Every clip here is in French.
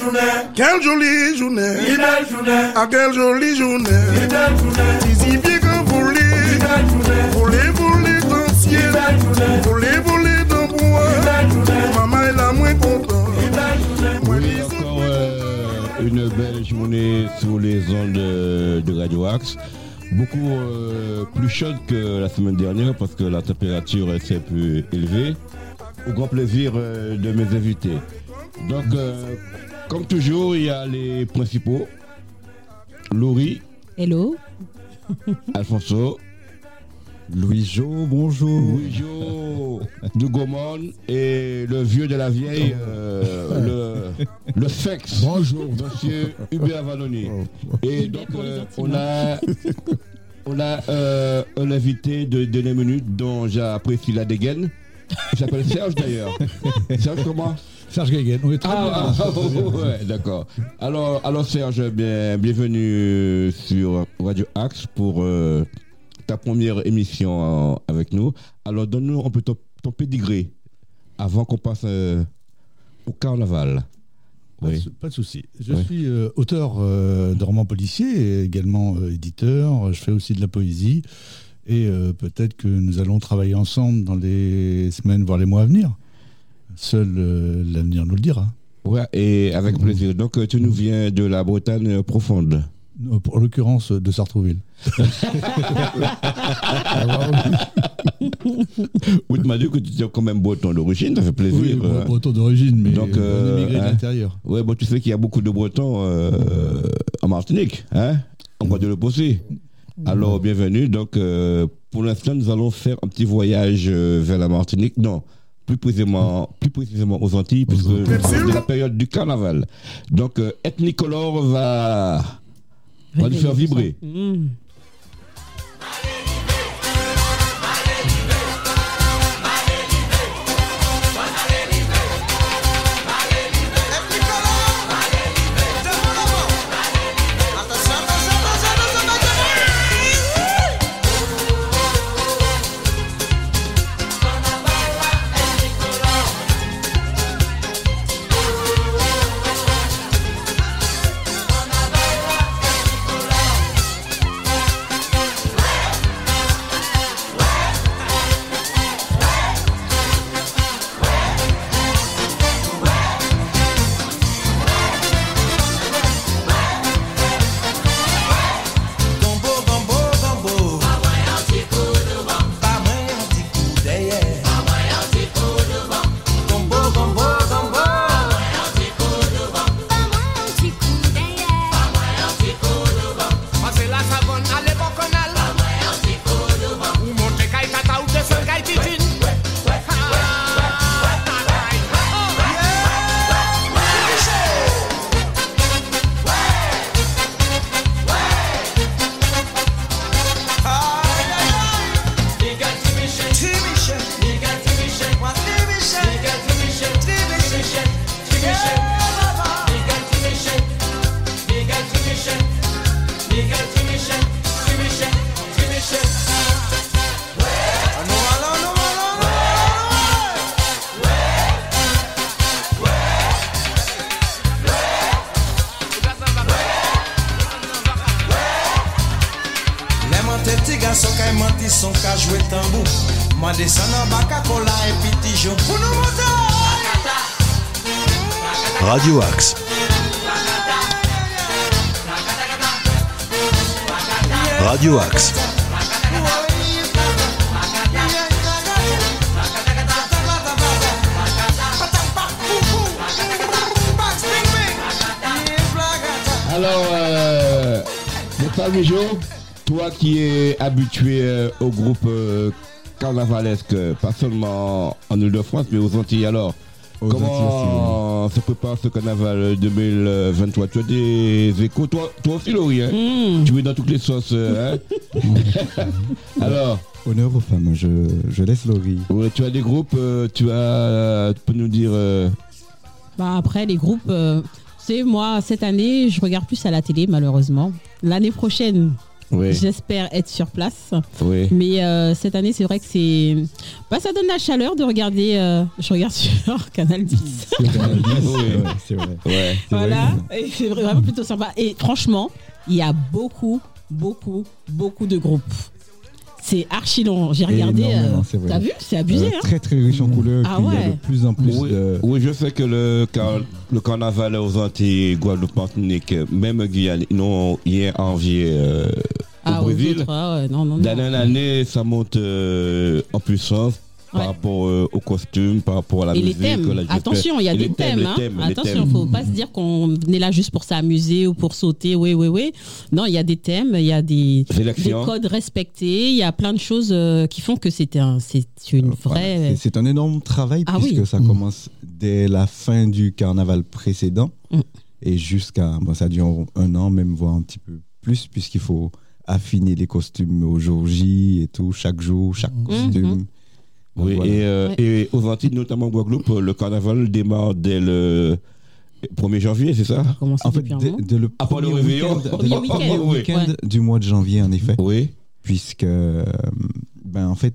journée, Quelle jolie journée, une belle journée, ah quelle jolie journée. une belle journée, Si bien que voler, une belle journée, voler, voler dans le ciel, une belle journée, voler, voler dans le une bois. belle journée, Maman est la moins contente. une belle journée. Oui, encore euh, une belle journée sur les ondes de, de Radio Axe. Beaucoup euh, plus chaude que la semaine dernière parce que la température s'est plus élevée. Au grand plaisir euh, de mes invités. Donc, euh, comme toujours, il y a les principaux. Laurie, Hello. Alfonso, Louis-Jo, bonjour. Louis-Jo de Gaumont et le vieux de la vieille, euh, le, le sexe. Bonjour, monsieur Hubert Valloni. Et donc, euh, on a, on a euh, un invité de dernière minute dont j'apprécie la dégaine. Il s'appelle Serge d'ailleurs. Serge comment? Serge Guéguen, oui, très ah, bien. ah, ouais, d'accord. Alors, alors Serge, bien, bienvenue sur Radio Axe pour euh, ta première émission euh, avec nous. Alors, donne-nous un peu ton, ton pédigré avant qu'on passe euh, au carnaval. Pas, de, Oui. pas de souci. Je Oui. suis euh, auteur euh, de romans policiers et également euh, éditeur. Je fais aussi de la poésie. Et euh, peut-être que nous allons travailler ensemble dans les semaines, voire les mois à venir. Seul euh, l'avenir nous le dira. Ouais, et avec plaisir. Donc, euh, tu nous viens de la Bretagne euh, profonde. Pour l'occurrence de Sartrouville. Oui, tu m'as dit que tu étais quand même breton d'origine, ça fait plaisir. Oui, bon, breton d'origine, mais Donc, euh, émigré de hein. l'intérieur. Ouais, bon, tu sais qu'il y a beaucoup de Bretons euh, en Martinique, hein On va de le poser. Alors, bienvenue. Donc, euh, pour l'instant, nous allons faire un petit voyage vers la Martinique. Non, plus précisément, plus précisément aux Antilles, puisque c'est la période du carnaval. Donc, euh, Ethnicolor va, va nous faire vibrer. Mmh. Radio Axe. Radio Axe. Alors, euh, mon toi qui es habitué euh, au groupe euh, carnavalesque, pas seulement en Ile-de-France, mais aux Antilles alors, Aux comment se prépare ce carnaval 2023 Tu as des échos, toi, toi aussi Laurie, hein Mmh. tu es dans toutes les sauces. hein alors, Honneur aux femmes, je, je laisse Laurie. ouais, tu as des groupes, euh, tu as, euh, tu peux nous dire... euh, Bah, après, les groupes, euh, tu sais, moi, cette année, je regarde plus à la télé, malheureusement. L'année prochaine, Oui. J'espère être sur place. Oui. Mais euh, cette année, c'est vrai que c'est. Bah, ça donne la chaleur de regarder. euh, Je regarde sur Canal 10. C'est vrai. Oui. C'est vrai. Ouais. Voilà. Et c'est vraiment plutôt sympa. Et franchement, il y a beaucoup, beaucoup, beaucoup de groupes. C'est archi long. J'ai regardé. Énormément, euh, c'est vrai. T'as vu? C'est abusé. Euh, hein Très très riche en couleurs. Ah Il y a ouais. de plus en plus Oui, de. oui, je sais que le, car- le carnaval aux Antilles, Guadeloupe, Martinique, même Guyane, ils n'ont rien envié euh, Ah, au Brésil. autres, ah ouais, non, non, non. D'année en année, ça monte euh, en puissance par Ouais. rapport euh, aux costumes, par rapport à la Et les musique. thèmes, la gestion. attention, il y a Et des les thèmes. les hein. thèmes, les attention, thèmes. faut pas se dire qu'on est là juste pour s'amuser ou pour sauter. Oui, oui, oui. Non, il y a des thèmes, il y a des, des codes respectés, il y a plein de choses euh, qui font que c'est un, c'est une Euh, voilà, vraie. c'est- C'est un énorme travail Ah puisque oui. ça commence dès la fin du carnaval précédent Mm. et jusqu'à bon, ça dure un an même voire un petit peu plus puisqu'il faut affiner les costumes au jour J et tout chaque jour chaque costume. Donc, Oui, voilà. et, euh, Ouais. et aux Antilles, notamment Guadeloupe, le carnaval démarre dès le 1er janvier, c'est ça En fait, dès, dès le pas le réveillon. week-end, Premier dès le week-end. Oui. Ouais. du mois de janvier en effet, Oui. puisque euh, ben en fait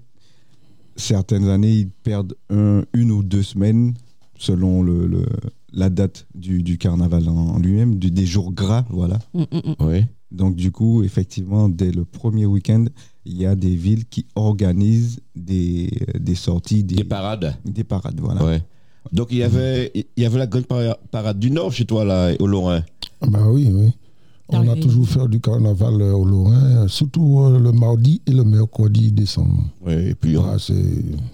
certaines années ils perdent un- une ou deux semaines selon le, le- la date du, du carnaval en, en lui-même, du- des jours gras, voilà. Mm, mm, mm. Donc du coup, effectivement, dès le premier week-end, il y a des villes qui organisent des, des sorties, des, Des parades. des parades, voilà. Ouais. Donc il y avait, il y avait la grande para- parade du Nord chez toi là, au Lorrain. Ah Bah oui, oui. On a toujours fait du carnaval euh, au Lorrain, euh, surtout euh, le mardi et le mercredi décembre. Ouais, et puis, Ah, c'est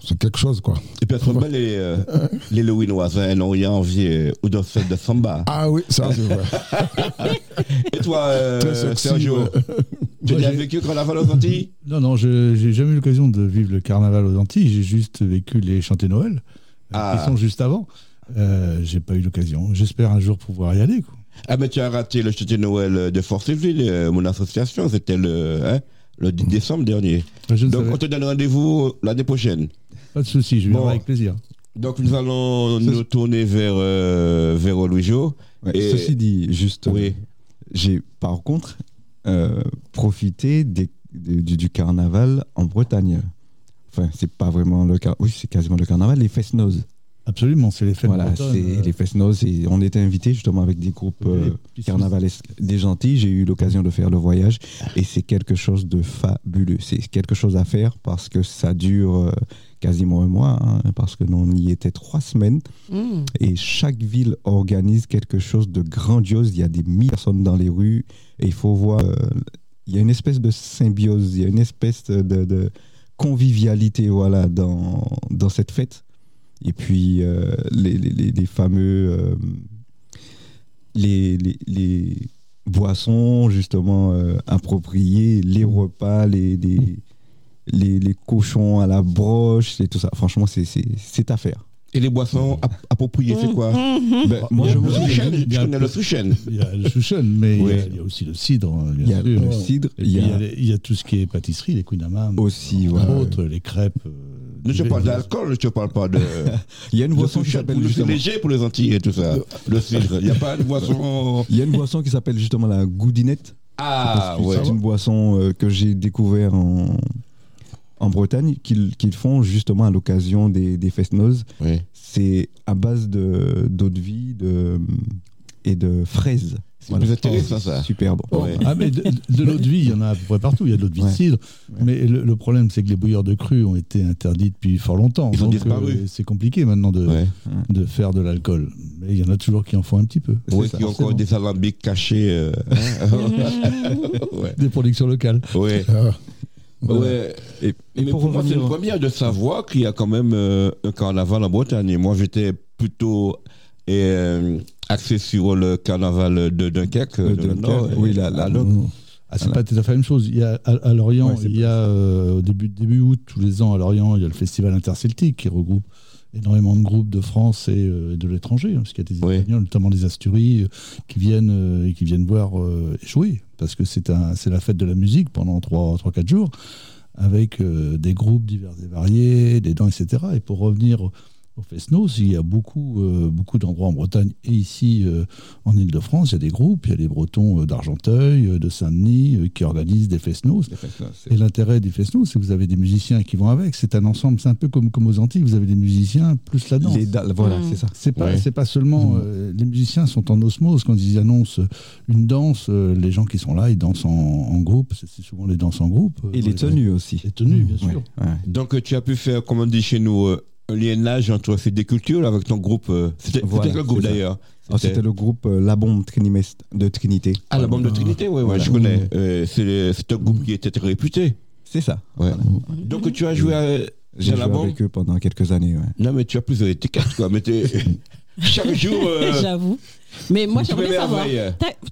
c'est quelque chose, quoi. et puis sont belles, les, euh, les n'ont rien envié aux danseuses de samba. Ah oui, ça c'est vrai. Et toi, euh, sexy, Sergio, ouais. tu as vécu le carnaval aux Antilles? Non, non, je j'ai jamais eu l'occasion de vivre le carnaval aux Antilles. J'ai juste vécu les chantés Noël, Ah. qui sont juste avant. Euh, j'ai pas eu l'occasion. J'espère un jour pouvoir y aller. quoi. Ah, mais tu as raté le château de Noël de Forceville, euh, mon association, c'était le, hein, le 10 décembre dernier. Je ne Donc, savais- on te donne rendez-vous l'année prochaine. Pas de souci, je viendrai Bon. avec plaisir. Donc, nous allons Ce- nous tourner vers, euh, vers. Ouais, Et- Ceci dit, juste, Oui. euh, j'ai par contre euh, profité des- de- du, du carnaval en Bretagne. Enfin, c'est pas vraiment le carnaval, oui, c'est quasiment le carnaval, les fest-noz. Absolument, c'est les fêtes Voilà, bretonnes, c'est euh, les fest-noz et on était invités justement avec des groupes euh, carnavalesques des gentils. J'ai eu l'occasion de faire le voyage et c'est quelque chose de fabuleux. C'est quelque chose à faire parce que ça dure euh, quasiment un mois, hein, parce que nous on y était trois semaines. Mm. Et chaque ville organise quelque chose de grandiose. Il y a des mille personnes dans les rues et il faut voir. euh, il y a une espèce de symbiose, il y a une espèce de, de convivialité voilà, dans, dans cette fête. Et puis euh, les, fameux. euh, les, boissons justement euh, appropriées, les repas, les, les, cochons à la broche, et tout ça. Franchement, c'est à faire. Et les boissons ap- appropriées, c'est quoi? Ben, moi, je Le me Souchen, il y je a- connais le Souchen. Il y a le chouchen, mais il y a- il y, a aussi le cidre, hein, Il y bien a sûr. le cidre, il y a a les- il y a tout ce qui est pâtisserie, les Queen Amam, aussi, entre voilà. autres, les crêpes. euh, Ne te du- parle d'alcool, je te parle pas de. Il y a une Le boisson qui Souchen, s'appelle c'est justement. léger pour les Antilles et tout ça. Le cidre. Il n'y a pas de boisson. Il y a une boisson qui s'appelle justement la goudinette. Ah, C'est ouais. une boisson euh, que j'ai découvert en, en Bretagne, qu'ils font justement à l'occasion des, des fest-noz. Oui. C'est à base de d'eau de vie de, et de fraises. C'est plus intéressant, ça. Super bon. Ouais. Ah, mais de, de l'eau de vie, il y en a à peu près partout. Il y a de l'eau de vie de Ouais. cidre. Mais le, le problème, c'est que les bouilleurs de cru ont été interdits depuis fort longtemps. Ils ont Donc, disparu. euh, c'est compliqué maintenant de, Ouais. de faire de l'alcool. Mais il y en a toujours qui en font un petit peu. Oui, qui ont encore des alambics cachés. euh. Des productions locales. Ouais. Ah, Ouais. Et, et Mais pour pour moi, c'est une première de savoir qu'il y a quand même euh, un carnaval en Bretagne. Moi, j'étais plutôt euh, axé sur le carnaval de Dunkerque, de Dunkerque, Nord. oui, alors, Ah, c'est Voilà. pas tout à fait la même chose. Il y a, à, à Lorient, Ouais, il y a euh, au début, début août, tous les ans à Lorient, il y a le festival interceltique qui regroupe énormément de groupes de France et euh, de l'étranger, hein, parce qu'il y a des Oui. Espagnols, notamment des Asturies, euh, qui viennent euh, et qui viennent voir euh, jouer, parce que c'est un, c'est la fête de la musique pendant 3-4 jours, avec des groupes divers et variés, des dents, etc. Et pour revenir au Fesnos, il y a beaucoup, euh, beaucoup d'endroits en Bretagne et ici euh, en Ile-de-France, il y a des groupes, il y a des Bretons euh, d'Argenteuil, de Saint-Denis euh, qui organisent des Fesnos. Et l'intérêt des Fesnos, c'est que vous avez des musiciens qui vont avec. C'est un ensemble, c'est un peu comme, comme aux Antilles, vous avez des musiciens plus la danse. Les da- voilà, Mm. c'est ça. C'est pas, Ouais. c'est pas seulement. euh, les musiciens sont en osmose. Quand ils annoncent une danse, euh, les gens qui sont là, ils dansent en, en groupe. C'est souvent les danses en groupe. Et les tenues aussi. Les tenues, bien Ouais, sûr. ouais. Donc, tu as pu faire, comme on dit chez nous, un liennage entre ces deux cultures avec ton groupe. euh, C'était Voilà, quel groupe d'ailleurs? Alors, C'était le groupe euh, La Bombe de Trinité. Ah, la bande de Trinité, oui, Voilà. je connais. Euh, c'est un groupe qui était très réputé. C'est ça. Ouais. Voilà. Donc, tu as joué à, J'ai joué la avec eux pendant quelques années. ouais. Non, mais tu as plusieurs étiquettes, quoi. Mais chaque jour. euh, J'avoue. Mais moi, j'aimerais savoir.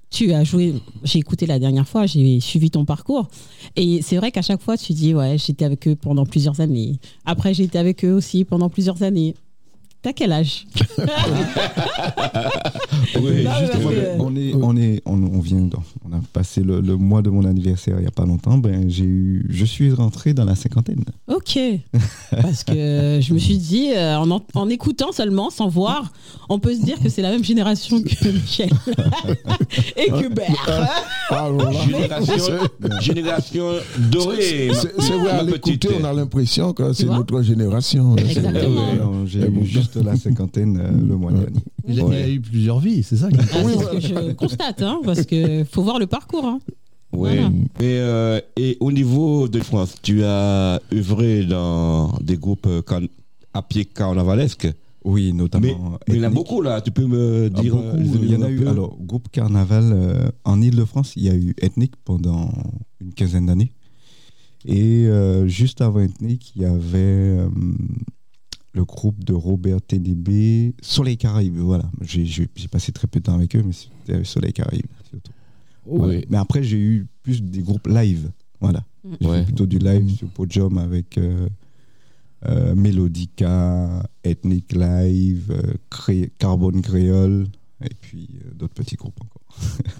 Tu as joué, j'ai écouté la dernière fois, j'ai suivi ton parcours. Et c'est vrai qu'à chaque fois, tu dis, ouais, j'étais avec eux pendant plusieurs années. Après, j'ai été avec eux aussi pendant plusieurs années. T'as quel âge? Oui, Non, que- On est, on est, on, on vient, on a passé le, le mois de mon anniversaire il y a pas longtemps. Ben j'ai eu, je suis rentré dans la cinquantaine. Ok. Parce que je me suis dit, euh, en, en- en écoutant seulement, sans voir, on peut se dire que c'est la même génération que Michel et que Bert. Alors là, Génération, génération dorée. c'est vrai, à l'écouter, on a l'impression que c'est notre génération. Exactement. Ouais. Non, J'ai eu juste la cinquantaine euh, le mois dernier. Il, a, il a eu plusieurs vies, c'est ça. qui- Ah, c'est ce que je constate, hein, parce que faut voir le parcours. hein. Oui. Voilà. Et, euh, et au niveau de France, tu as œuvré dans des groupes euh, can- à pied carnavalesques? Oui, notamment. Mais, mais il y en a ethnique. beaucoup là, tu peux me Ah, dire. beaucoup. euh, les il y en a un eu. peu Alors, groupe Carnaval euh, en Ile-de-France, il y a eu Ethnique pendant une quinzaine d'années. Et euh, juste avant Ethnique, il y avait euh, le groupe de Robert TDB, Soleil Caraïbes. Voilà, j'ai j'ai- j'ai passé très peu de temps avec eux, mais c'était Soleil Caraïbes surtout. Voilà. Oui. Mais après, j'ai eu plus des groupes live. Voilà. J'ai Ouais. fait plutôt du live sur Podium avec euh, euh, Melodica, Ethnic Live, euh, Cré- Carbone Créole, et puis euh, d'autres petits groupes encore.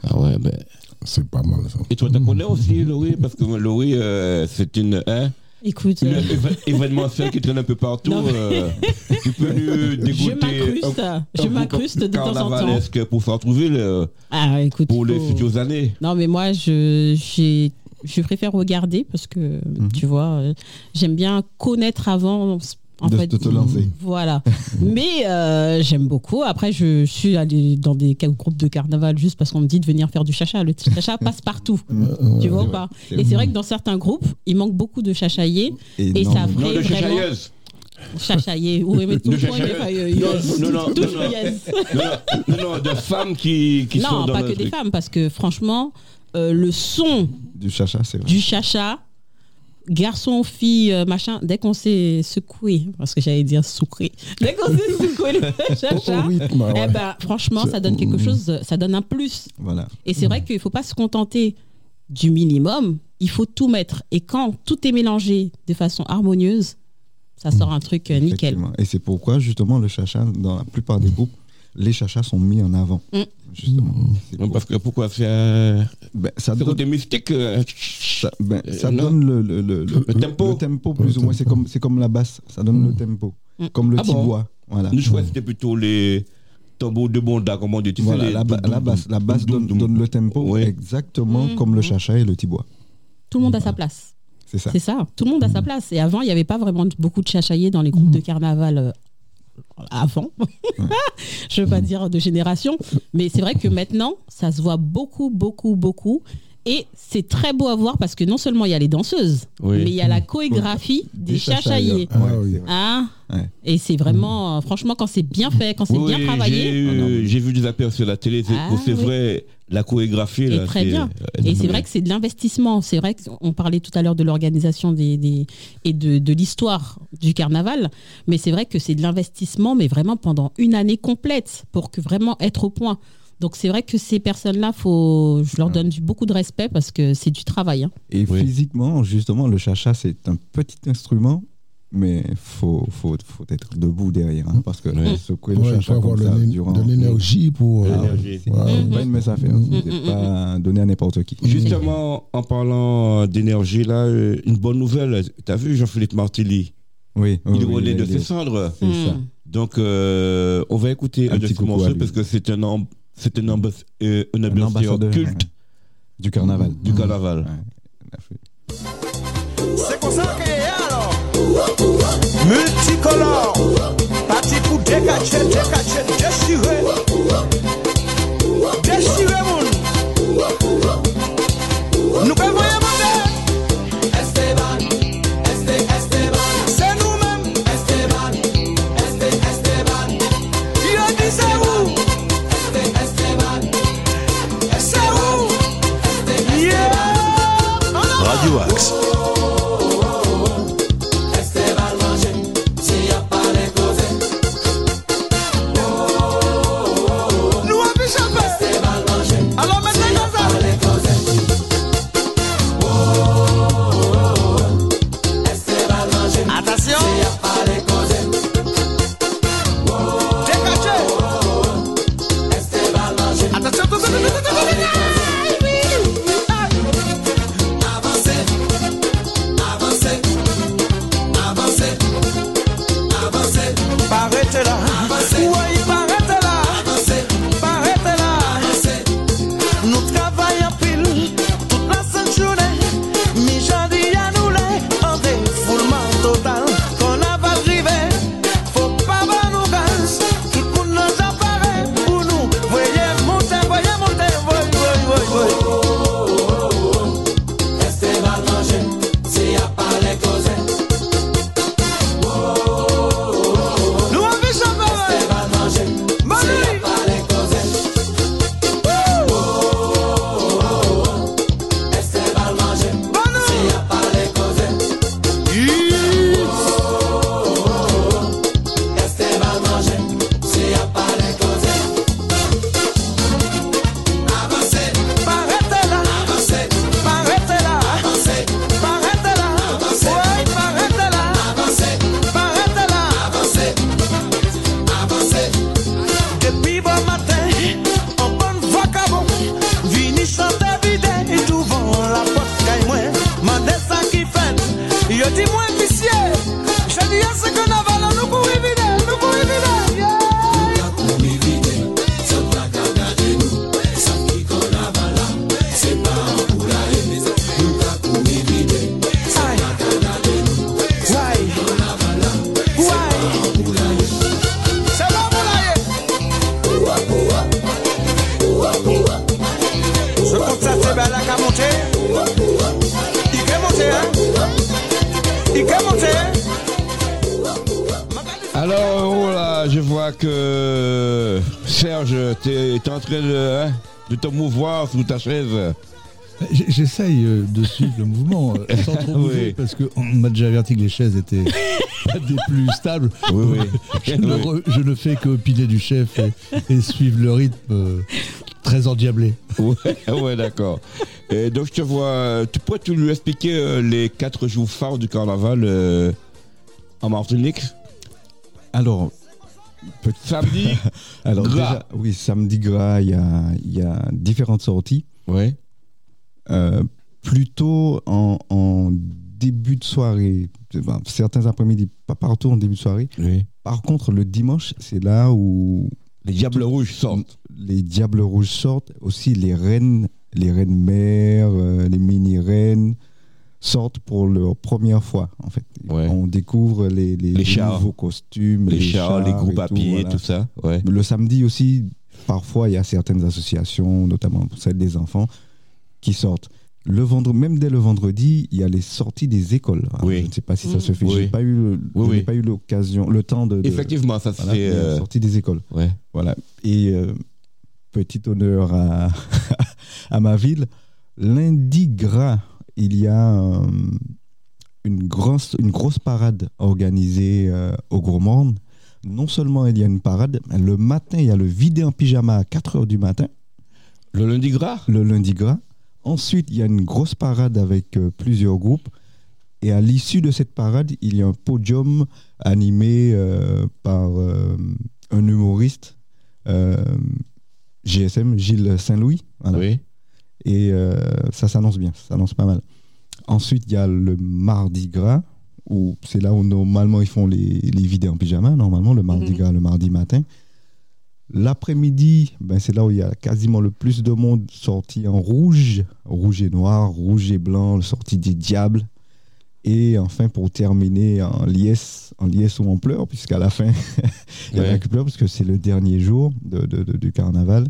Ah ouais, ben. C'est pas mal ça. Et toi, tu connais aussi Laurie? Parce que Laurie, euh, c'est une. Hein, Écoute, euh, qui traîne un peu partout. Non, mais- euh, tu peux nous je dégoûter. je un m'incruste de temps en temps. carnavalesque pour Sartrouville euh, Ah, écoute, pour les faut- futures années. Non, mais moi, je, j'ai, je préfère regarder parce que, Mhm. tu vois, euh, j'aime bien connaître avant. En De- fait, de te lancer. Voilà. mais euh, j'aime beaucoup. Après, je suis allée dans des groupes de carnaval juste parce qu'on me dit de venir faire du chacha. Le chacha passe partout. Tu vois ou pas Et c'est vrai que dans certains groupes, il manque beaucoup de chachaillés. Et non, ça Non, de vraiment. Chachaillés. Oui, mais tout Non, non, non, de femmes qui, qui sont Non, pas que des femmes, parce que franchement, euh, le son du chacha, c'est vrai. du chacha, garçon, fille, euh, machin, dès qu'on s'est secoué, parce que j'allais dire soucré, dès qu'on s'est secoué le chacha, ouais. eh ben, franchement, ça donne quelque chose, ça donne un plus. Voilà. Et c'est vrai qu'il ne faut pas se contenter du minimum, il faut tout mettre. Et quand tout est mélangé de façon harmonieuse, ça sort un truc euh, nickel. Et c'est pourquoi, justement, le chacha, dans la plupart des groupes, les chachas sont mis en avant. Mm. Justement. Pour- Parce que pourquoi faire. Ben, ça C'est donne, côté mystique. euh, ça, ben, Euh, ça donne le, le, le, Le tempo. le tempo, plus ou moins. C'est comme, c'est comme la basse. Ça donne le tempo. Mm. Comme le Ah bon? tibois. Voilà. Nous, je crois que c'était plutôt les tambours de bonda, comme on dit. Tu Voilà, la, ba- basse, la doum, basse doum, donne, doum. donne le tempo Ouais. exactement comme le chacha et le tibois. Tout le monde a sa place. C'est ça. C'est ça, tout le monde a sa place. Et avant, il n'y avait pas vraiment beaucoup de chachaillés dans les groupes de carnaval euh, avant. Je veux pas dire de génération, mais c'est vrai que maintenant, ça se voit beaucoup, beaucoup, beaucoup. Et c'est très beau à voir parce que non seulement il y a les danseuses, Oui. mais il y a la chorégraphie des chachaillés. Ah Ah. Hein Ouais. Et c'est vraiment, euh, franchement, quand c'est bien fait, quand c'est Oui, bien travaillé, j'ai Ah J'ai vu des aperçus sur la télé. C'est Ah, vrai, la chorégraphie. Et là, très bien. elle Et c'est est- vrai que c'est de l'investissement. C'est vrai qu'on parlait tout à l'heure de l'organisation des, des- et de, de l'histoire du carnaval, mais c'est vrai que c'est de l'investissement, mais vraiment pendant une année complète pour que vraiment être au point. Donc c'est vrai que ces personnes-là, faut, je leur donne du, beaucoup de respect parce que c'est du travail. hein. Et Oui. physiquement, justement, le chacha, c'est un petit instrument, mais faut, faut, faut être debout derrière. hein, parce que Ouais. secouer le Ouais, chacha comme de ça durant. de l'énergie pour. Ah, euh, L'énergie. c'est Ouais. c'est pas une mince affaire. Mhm. C'est pas donné à n'importe qui. Justement, en parlant d'énergie, là, euh, une bonne nouvelle. Tu as vu Jean-Philippe Martelly? Oui, oui, Il oui, renaît de ses cendres. C'est ça. Donc, euh, on va écouter Un petit à lui. parce que c'est un, amb- c'est un, ambas- euh, un ambassadeur, culte ouais. Du carnaval. du carnaval. Ouais. C'est comme ça que est alors Multicolore Parti pour décacher, décacher, déchirer Déchirer moun Nous pouvons Radio train de, hein, de te mouvoir sous ta chaise. J'essaye euh, de suivre le mouvement euh, sans trop bouger Oui. parce qu'on m'a déjà averti que les chaises étaient pas des plus stables. Oui, oui. Je, ne, re- je ne fais que piler du chef et, et suivre le rythme euh, très endiablé. Ouais, ouais, d'accord. Et donc, je te vois, tu pourrais tu lui expliquer les quatre jours phares du carnaval euh, en Martinique? Alors, petit- Samedi alors Gras. déjà, oui, samedi gras, il y a, y a différentes sorties. Ouais. Euh, plutôt en, en début de soirée, certains après-midi, pas partout en début de soirée. Oui. Par contre, le dimanche, c'est là où Les Diables Rouges sortent. les diables rouges sortent, aussi les reines, les reines mères, euh, les mini-reines sortent pour leur première fois, en fait. Ouais. On découvre les, les, Les chars. nouveaux costumes, Les chars, les groupes à tout, pied, voilà. tout ça. Ouais. Le samedi aussi, parfois, il y a certaines associations, notamment pour celle des enfants, qui sortent. Le vendredi, même dès le vendredi, il y a les sorties des écoles. Alors, Oui. Je ne sais pas si ça Mm. se fait. Oui. J'ai pas eu, le- Oui, je n'ai oui. pas eu l'occasion, le temps de. de- Effectivement, ça se voilà, fait. mais, euh, euh, sortie des écoles. ouais. Voilà. Et euh, petit honneur à, à ma ville. Lundi gras, il y a euh, une, grosse, une grosse parade organisée euh, au Gourmand. Non seulement il y a une parade, mais le matin, il y a le vidé en pyjama à 4 h du matin, Le lundi gras? Le lundi gras. Ensuite, il y a une grosse parade avec euh, plusieurs groupes. Et à l'issue de cette parade, il y a un podium animé euh, par un humoriste, GSM, Gilles Saint-Louis. Voilà. Oui. Et euh, ça s'annonce bien, ça s'annonce pas mal. Ensuite, il y a le mardi gras, où c'est là où normalement ils font les, les vidéos en pyjama, normalement le mardi Mhm. gras, le mardi matin. L'après-midi, ben, c'est là où il y a quasiment le plus de monde sorti en rouge, rouge et noir, rouge et blanc, sorti des diables. Et enfin, pour terminer en liesse, en liesse ou en pleurs, puisqu'à la fin, il y en a qui pleurent, parce que c'est le dernier jour de- de- de- du carnaval,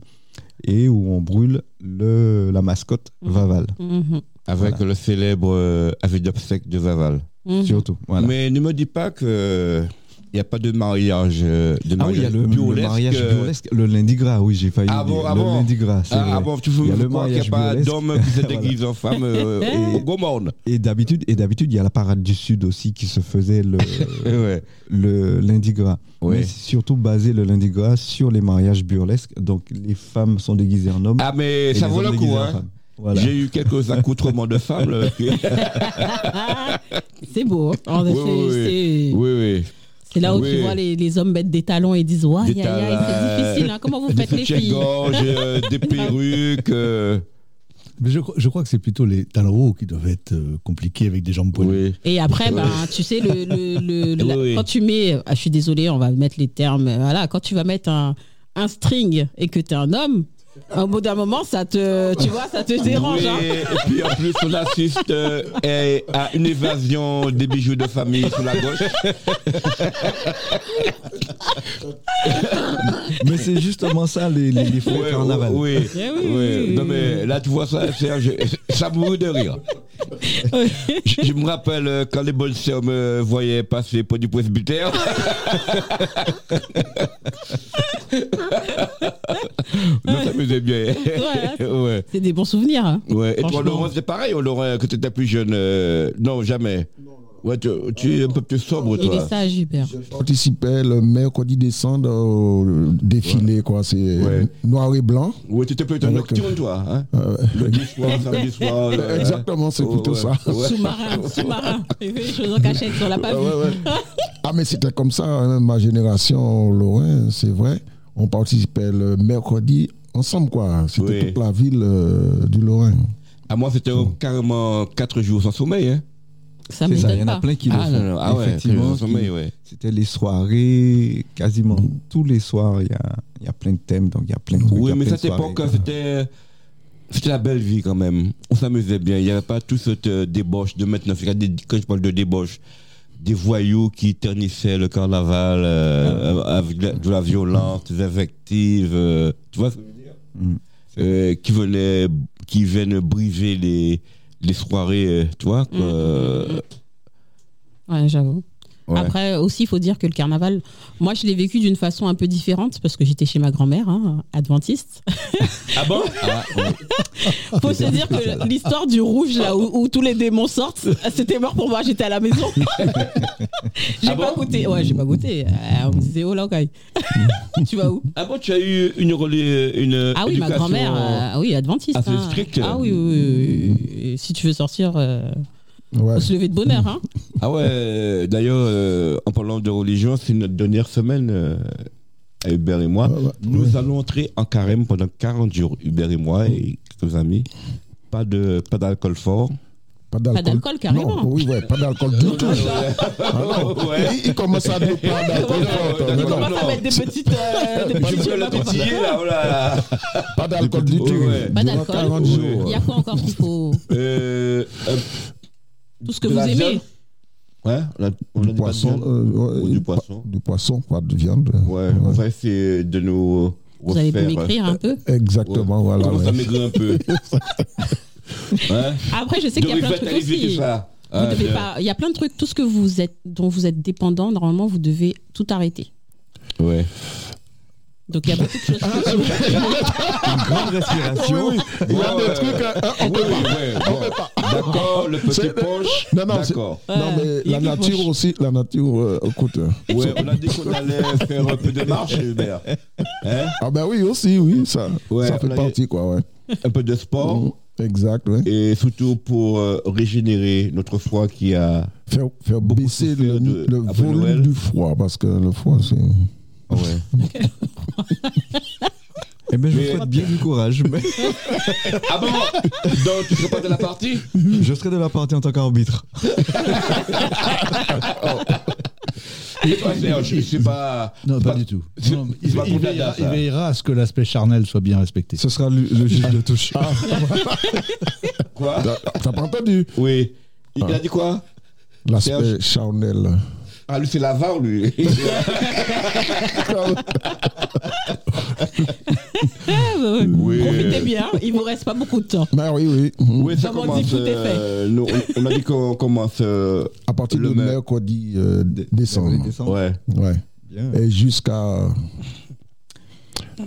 et où on brûle le, la mascotte Mhm. Vaval, Mhm. Avec le célèbre euh, avis d'obsèque de Vaval. Mhm. surtout. Voilà. Mais ne me dis pas que il n'y a pas de mariage, de Ah oui, il y a mariage le, le burlesque, mariage burlesque, le lundi gras, oui, j'ai failli Ah dire. bon, ah le bon. lundi gras, Ah, vrai. ah bon, tu Il y a le qu'il n'y a mariage pas burlesque. d'homme qui se déguise en femme euh, au Gomorne. Et d'habitude, et d'habitude, il y a la parade du Sud aussi qui se faisait le, ouais. le lundi gras. Ouais. Mais c'est surtout basé le lundi gras sur les mariages burlesques. Donc les femmes sont déguisées en hommes. Ah, mais et ça vaut le coup, hein. Voilà. J'ai eu quelques accoutrements de femmes. c'est beau. En Oui, effet, oui, oui, oui. C'est là où Oui. tu vois les, les hommes mettre des talons et disent Ouais, c'est talons, difficile. hein. Comment vous faites les filles? soutiens-gorge, euh, des perruques. euh, Mais je, crois- je crois que c'est plutôt les talons hauts qui doivent être euh, compliqués avec des jambes poilues. oui. Et après, ben, tu sais, le, le- le- la- Oui, oui. quand tu mets, ah, je suis désolée, on va mettre les termes, voilà, quand tu vas mettre un, un string et que tu es un homme, au bout d'un moment, ça te, tu vois, ça te dérange. Oui, hein. Et puis en plus, on assiste euh, eh, à une évasion des bijoux de famille sur la gauche. Mais c'est justement ça, les, les, les fêtes Ouais, carnaval. oui, Eh oui, oui. oui, oui, Non, oui. mais là, tu vois ça, Serge, ça me de rire. je, je me rappelle euh, quand les bonnes sœurs me voyaient passer pour du presbytère. On s'amusait bien. Ouais, ouais. C'est des bons souvenirs. hein. Ouais. Et toi. Laurent, c'est pareil, Laurent, que tu étais plus jeune. euh, Non, jamais. Ouais, tu, tu es un peu plus sobre, Il toi. est sage, Hubert. participais le mercredi décembre au défilé, quoi. C'est Ouais. noir et blanc. Ouais, tu étais plutôt Avec, nocturne, toi. Hein Euh, Le soir, samedi soir. euh, Exactement, c'est plutôt ouais, ça. ouais. Sous-marin, sous-marin. Il fait des choses en cachette sur la. Ah, ouais, ouais. Ah, mais c'était comme ça, hein, ma génération, Lorrain, c'est vrai. On participait le mercredi ensemble, quoi. C'était Oui. toute la ville euh, du Lorrain. À moi, c'était carrément 4 jours sans sommeil. Hein. Ça C'est ça, il y en a pas. plein qui le Ah, font. non, non, ah ouais, Effectivement, qui- ouais. C'était les soirées, quasiment tous les soirs, il y a, il y a plein de thèmes, donc il y a plein de trucs. Oui, mais cette époque, c'était. C'était la belle vie quand même. On s'amusait bien. Il n'y avait pas tout cette euh, débauche de maintenant. Quand je parle de débauche, des voyous qui ternissaient le carnaval euh, avec de la, de la violence, des invectives. euh, tu vois Mm. Euh, qui, venaient, qui viennent briser les, les soirées, euh, tu vois quoi, Mm, mm, Ouais, j'avoue. Ouais. Après aussi, il faut dire que le carnaval, moi, je l'ai vécu d'une façon un peu différente parce que j'étais chez ma grand-mère, hein, adventiste. Ah bon? Ah, ouais. faut se dire que l'histoire du rouge, là où, où tous les démons sortent, c'était mort pour moi. J'étais à la maison. j'ai Ah pas bon? goûté. Ouais, j'ai pas goûté. Euh, on me disait, oh là, ok. tu vas où? Ah bon, tu as eu une relais, une Ah oui, ma grand-mère, euh, ah oui, adventiste. assez hein. stricte. Ah oui, oui, oui, oui. Si tu veux sortir, euh, Ouais. faut se lever de bonne heure. Hein. Ah ouais, euh, d'ailleurs, euh, en parlant de religion, c'est notre dernière semaine, euh, à Hubert et moi. Ouais, ouais. Nous Ouais. allons entrer en carême pendant 40 jours, Hubert et moi et quelques amis. Pas de pas d'alcool fort. Pas d'alcool. d'alcool, carrément. Non, oui, ouais, pas d'alcool du tout. Ah. Ouais. Il, il commence à dire pas d'alcool. Fort, On va non. pas mettre des petites. euh, des petites là, oh là là. Pas d'alcool du tout. Ouais. Pas Durant d'alcool. 40 Ouais. jours. Il y a quoi encore qu'il faut? Euh, euh, Tout ce que vous aimez. viande. Ouais, on Du poisson. euh, ouais, Ou du poisson. Du poisson, pas de viande. Ouais, on va essayer de nous Vous allez refaire. m'écrire un peu Exactement, voilà. Comment ça maigrit un peu. ouais. Après, je sais qu'il y a plein de trucs aussi. Vous Ah, devez bien. pas. Il y a plein de trucs. Tout ce que vous êtes, dont vous êtes dépendant, normalement, vous devez tout arrêter. Ouais. Donc il y a beaucoup de choses. Une grande respiration. Oui, oui. Il y a Ouais, des ouais. trucs. hein, hein, on Oui, peut oui, peut pas. D'accord, le petit punch. Non, non, D'accord. Non, mais la nature aussi, la nature, euh, écoute. euh, Ouais, on a dit qu'on allait faire un peu de marche, Hubert. Hein? Ah ben oui, aussi, oui, ça, Ouais, ça fait partie, quoi, ouais. Un peu de sport. Mhm. Exact, ouais. Et surtout pour euh, régénérer notre foie qui a. Faire, baisser le, de- le volume Noël. du froid, parce que le froid, c'est... Ah ouais. Eh ben, je vous souhaite bien du courage. mais Ah bon Donc tu serais pas de la partie je serai de la partie en tant qu'arbitre. Et toi, Serge, c'est pas. Non, pas du tout. Non, il, pas il pour veillera, Dada, ça. il veillera à ce que l'aspect charnel soit bien respecté. Ce sera le, le juge de touche. Quoi T'as t'as pas entendu Oui. Il a dit quoi L'aspect charnel. Ah, lui, c'est l'avare, lui. Oui. Profitez bien, il vous reste pas beaucoup de temps. Ben oui, oui. Oui, ça Comme on commence. dit, tout est fait. euh, nous, on, on a dit qu'on commence. euh, À partir Le de mer- mercredi euh, dé- décembre. Décembre. ouais. Ouais. Bien. Et jusqu'à.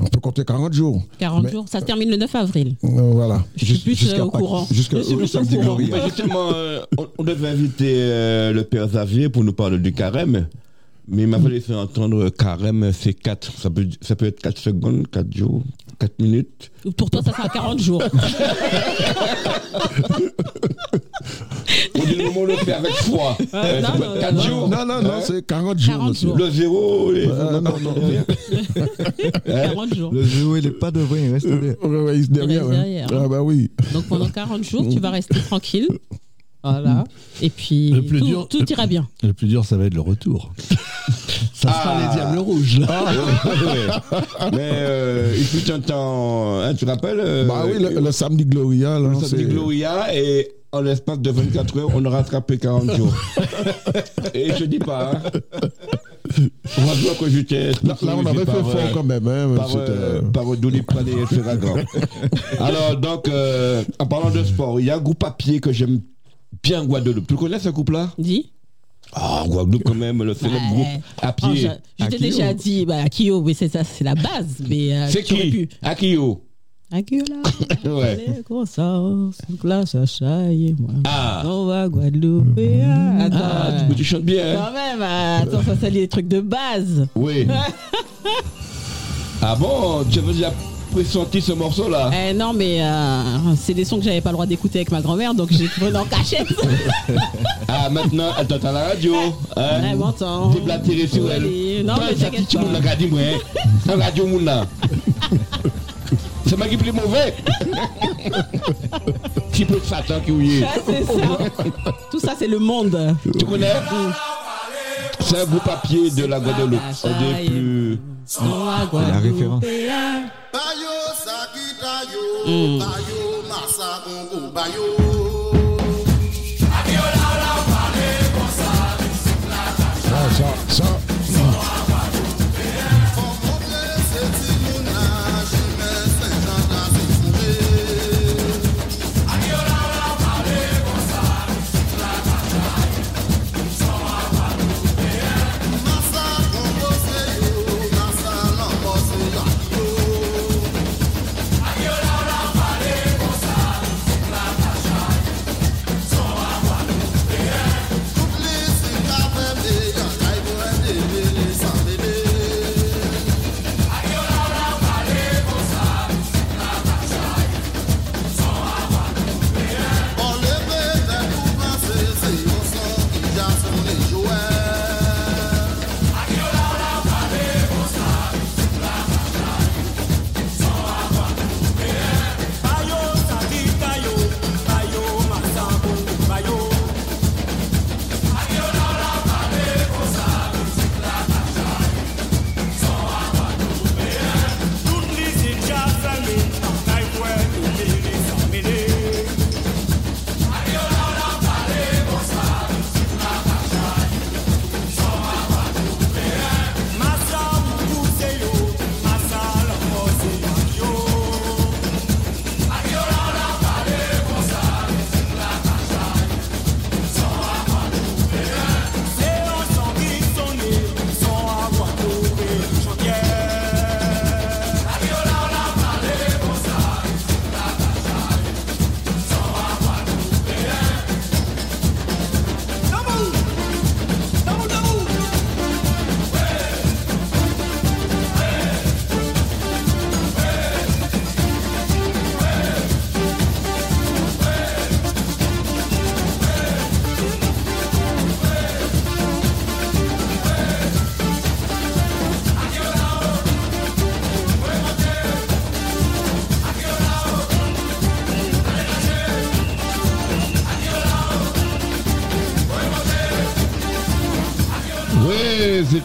On peut compter 40 jours. 40 Mais- jours, ça se termine le 9 avril. Euh, voilà. Je suis plus jusqu'à euh, au courant. Jusqu'à- samedi. Mais justement, euh, on, on devait inviter euh, le père Xavier pour nous parler du carême. Mais il m'avait laissé entendre carême, c'est 4. Ça peut, ça peut être 4 secondes, 4 jours, 4 minutes. Pour toi, ça sera 40 jours. On dit le moment on le fait avec froid. Euh, non, non, être 4 non. jours. Non, non, non, Hein c'est 40 jours, 40 monsieur. jours. Le zéro. Euh, non, non, non. 40 jours. Le jeu, il est pas devant, il reste derrière. Ouais, ouais, il derrière. reste hein. derrière, Ah, bah oui. Donc pendant 40 jours, tu vas rester tranquille. Voilà. Et puis, Le plus tout, dur- tout ira bien. Le plus dur, ça va être le retour. ça sera Ah. les diables rouges, là. Ouais. Mais euh, il fut un temps, hein, tu te rappelles euh, Bah oui, le, le samedi Gloria, là, le samedi. Gloria et en l'espace de 24 heures, on a rattrapé 40 jours. et je dis pas, hein. On va voir que j'étais. Là, là, on avait fait par, fort euh, quand même. Hein, Par, euh, par Doliprane et Ferragan. Alors, donc, euh, en parlant de sport, il y a un groupe à pied que j'aime bien en Guadeloupe. Tu connais ce groupe-là Dis. Ah, Guadeloupe, quand même, le célèbre Ouais. groupe à Oh, pied. je je t'ai déjà dit, bah, Akio, mais c'est ça, c'est la base. Mais euh, C'est qui? pu. Akio. Akio, là. Ouais. Glace à chaille et moi. Ah. On va à Guadeloupe. ah, Attends. Ah, tu, chantes bien, hein Quand même, euh, attends, ça, c'est les trucs de base. Oui. ah bon Tu avais déjà pressenti ce morceau-là Eh, non, mais euh, c'est des sons que j'avais pas le droit d'écouter avec ma grand-mère, donc j'ai pris en cachette. Ah, maintenant, elle t'entend à la radio. Hein Elle m'entend. Déblatéré sur elle. Oui, non, mais ça t'inquiète pas. l'a moi. hein. La radio. C'est moi qui plus mauvais. Petit peu de Satan qui c'est ça. Tout ça, c'est le monde. Tu connais? C'est un à pied de la Guadeloupe. Ah, plus. Va à la référence. Bayo. Ça, ça, ça.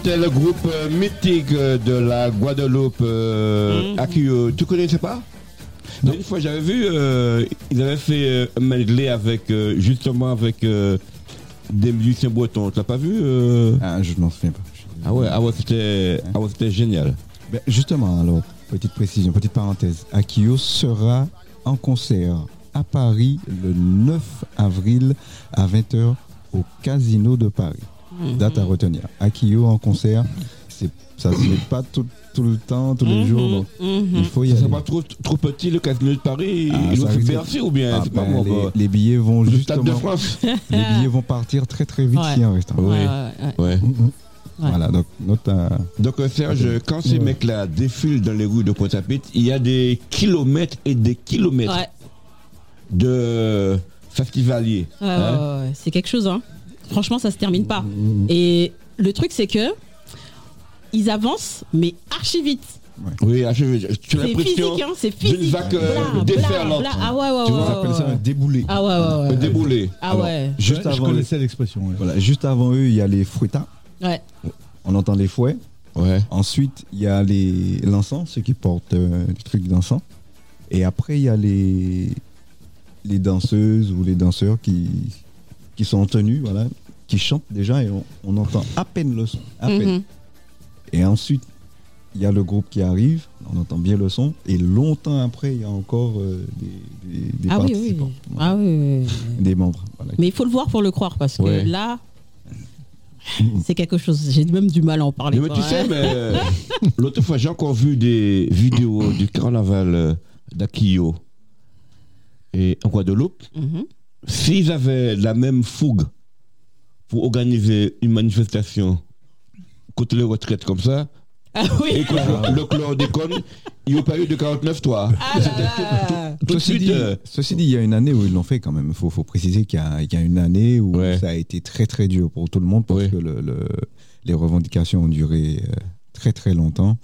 C'était le groupe euh, mythique euh, de la Guadeloupe, euh, Mhm. Akio. Tu connaissais pas? Non, Une fois, j'avais vu, euh, ils avaient fait euh, un medley avec, euh, justement, avec euh, des musiciens bretons. Tu l'as pas vu euh? Ah, je m'en souviens pas. Ah ouais, ah ouais, c'était, ah ouais, c'était génial. Ben, justement, alors, petite précision, petite parenthèse. Akio sera en concert à Paris le 9 avril à 20h au Casino de Paris. Date à retenir. Akio en concert, c'est, ça se met pas tout, tout le temps, tous les Mhm, jours. donc mhm. il faut y Ça aller. sera pas trop, trop petit le casino de Paris Ah, Il ça nous fait Bercy ou bien Ah, c'est pas ben, moi les, quoi. les billets vont Le justement. De France Les billets vont partir très très vite Ouais. a un restant. Ouais, Oui. ouais, ouais. Ouais. Voilà, donc note à- Donc euh, Serge, quand ces mecs-là défilent dans les rues de Pointe-à-Pitre, il y a des kilomètres et des kilomètres Ouais, de festivaliers. ouais, hein. ouais, ouais, ouais. c'est quelque chose. Hein. Franchement, ça se termine pas. Et le truc, c'est que ils avancent, mais archi vite. Oui, ah, je- je- tu as C'est l'impression physique, hein, c'est d'une physique. vague euh, déferlante. Ah ouais, ouais, Tu ouais, vois, on appelle ça ouais. un déboulé. Ah ouais, ouais, un ouais. déboulé. Ah Alors, ouais. Juste je avant, connaissais l'expression. ouais. voilà, juste avant eux, il y a les fruitas. Ouais. On entend les fouets. Ouais. Ensuite, il y a les l'encens, ceux qui portent euh, le truc d'encens. Et après, il y a les les danseuses ou les danseurs qui qui sont en tenue, voilà, qui chantent déjà et on, on entend à peine le son, à peine. Mhm. Et ensuite, il y a le groupe qui arrive, on entend bien le son, et longtemps après, il y a encore euh, des, des- des Ah oui, oui. participants, Ah oui, oui, oui. des membres. voilà. Mais il faut le voir pour le croire parce que Ouais. là, c'est quelque chose. J'ai même du mal à en parler. Mais tu sais, mais euh, l'autre fois, j'ai encore vu des vidéos du carnaval euh, d'Akio et en Guadeloupe. Mhm. S'ils avaient la même fougue pour organiser une manifestation contre les retraites comme ça, Ah et oui. que le chlordécone, il n'y a pas eu de 49-3. Ah là là. Tout de Ceci suite, dit, euh, ceci dit, il y a une année où ils l'ont fait quand même. Il faut, faut préciser qu'il y, a il y a une année où Ouais. ça a été très très dur pour tout le monde parce Ouais. que le- le- les revendications ont duré euh, très très longtemps.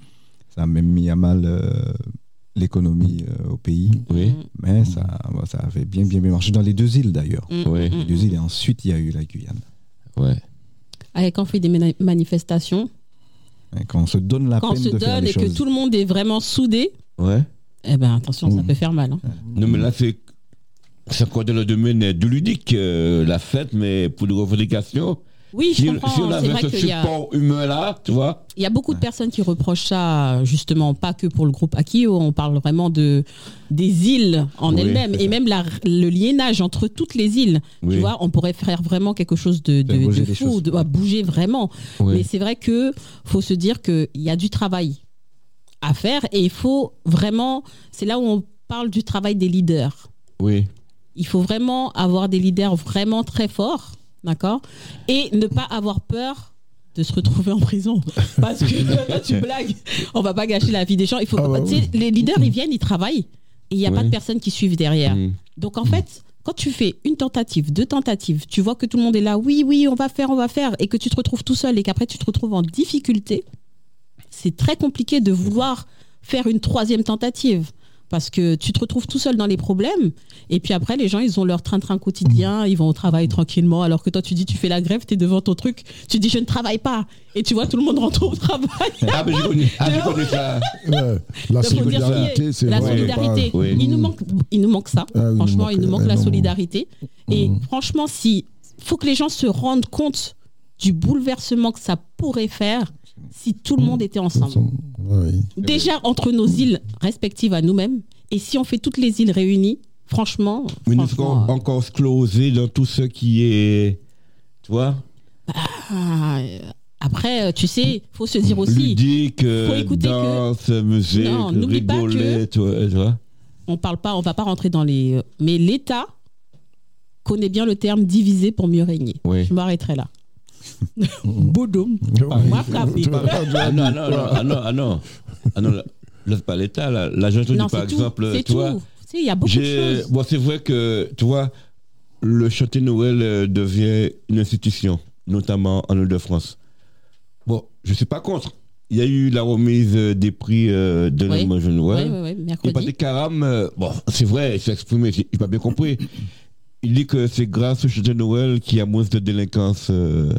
Ça a même mis à mal euh, l'économie euh, au pays. oui, Mais ça, ça avait bien bien bien marché dans les deux îles d'ailleurs. Mhm. oui, Les deux îles et ensuite il y a eu la Guyane. ouais. Quand on fait des mani- manifestations, Quand on se donne la quand on peine se de faire donne les et que tout le monde est vraiment soudé, ouais. eh ben attention, ça Mhm. peut faire mal. hein. Non, mais là, c'est. C'est encore dans le domaine du ludique, euh, la fête, mais pour les revendications? Oui, je Si, comprends. si on c'est avait vrai ce qu'il y a, support humain là, tu vois, il y a beaucoup de personnes qui reprochent ça, justement, pas que pour le groupe Akio. On parle vraiment de des îles en Oui, elles-mêmes et même la- le liénage entre toutes les îles. Oui. Tu vois, on pourrait faire vraiment quelque chose de, de, Faire bouger de les fou, de à bouger vraiment. Oui. Mais c'est vrai que faut se dire qu'il y a du travail à faire et il faut vraiment. C'est là où on parle du travail des leaders. oui, Il faut vraiment avoir des leaders vraiment très forts, d'accord? Et ne pas avoir peur de se retrouver en prison. Parce que là, tu blagues, on va pas gâcher la vie des gens. Il faut, Ah bah Les leaders, ils viennent, ils travaillent, et il n'y a pas de personnes qui suivent derrière. Mm. Donc en fait, quand tu fais une tentative, deux tentatives, tu vois que tout le monde est là, oui, oui, on va faire, on va faire, et que tu te retrouves tout seul et qu'après tu te retrouves en difficulté, c'est très compliqué de vouloir faire une troisième tentative. Parce que tu te retrouves tout seul dans les problèmes, et puis après, les gens, ils ont leur train-train quotidien, ils vont au travail tranquillement, alors que toi, tu dis, tu fais la grève, tu es devant ton truc, tu dis, je ne travaille pas, et tu vois, tout le monde rentre au travail. Ah, mais j'ai connu, ah, j'ai connu ça. Ouais, la solidarité, c'est la solidarité. pas-. Il nous manque, il nous manque ça. Ah oui, il nous franchement, manque il nous manque la solidarité. Et franchement, si faut que les gens se rendent compte du bouleversement que ça pourrait faire si tout le monde était ensemble. Oui. Déjà entre nos îles respectives à nous-mêmes, et si on fait toutes les îles réunies, franchement, Mais nous serons encore sclosés dans tout ce qui est. Tu vois? Ah, euh, après, euh, tu sais, faut se dire aussi, Ludique, euh, faut écouter que- danse, musique, Non, n'oublie pas rigoler, tu vois, tu vois? on parle pas, on va pas rentrer dans les, euh, mais l'État connaît bien le terme diviser pour mieux régner. Oui. Je m'arrêterai là. Boudoum. Frappé. Ah non, non, non, ah non, ah non. Ah non, c'est pas l'État, là. Là, entendu, Non, par c'est tout. exemple, C'est tu vois, tout. Tu sais, il y a beaucoup de choses. bon, c'est vrai que, tu vois, le chantier Noël euh, devient une institution, notamment en Ile-de-France. Bon, je suis pas contre. Il y a eu la remise euh, des prix euh, de Oui. Oui, Noël. oui, oui, Et mercredi. Patrick Caram, euh, bon, c'est vrai, il s'est exprimé, il n'a pas bien compris. Il dit que c'est grâce au chantier Noël qu'il y a moins de délinquance. euh,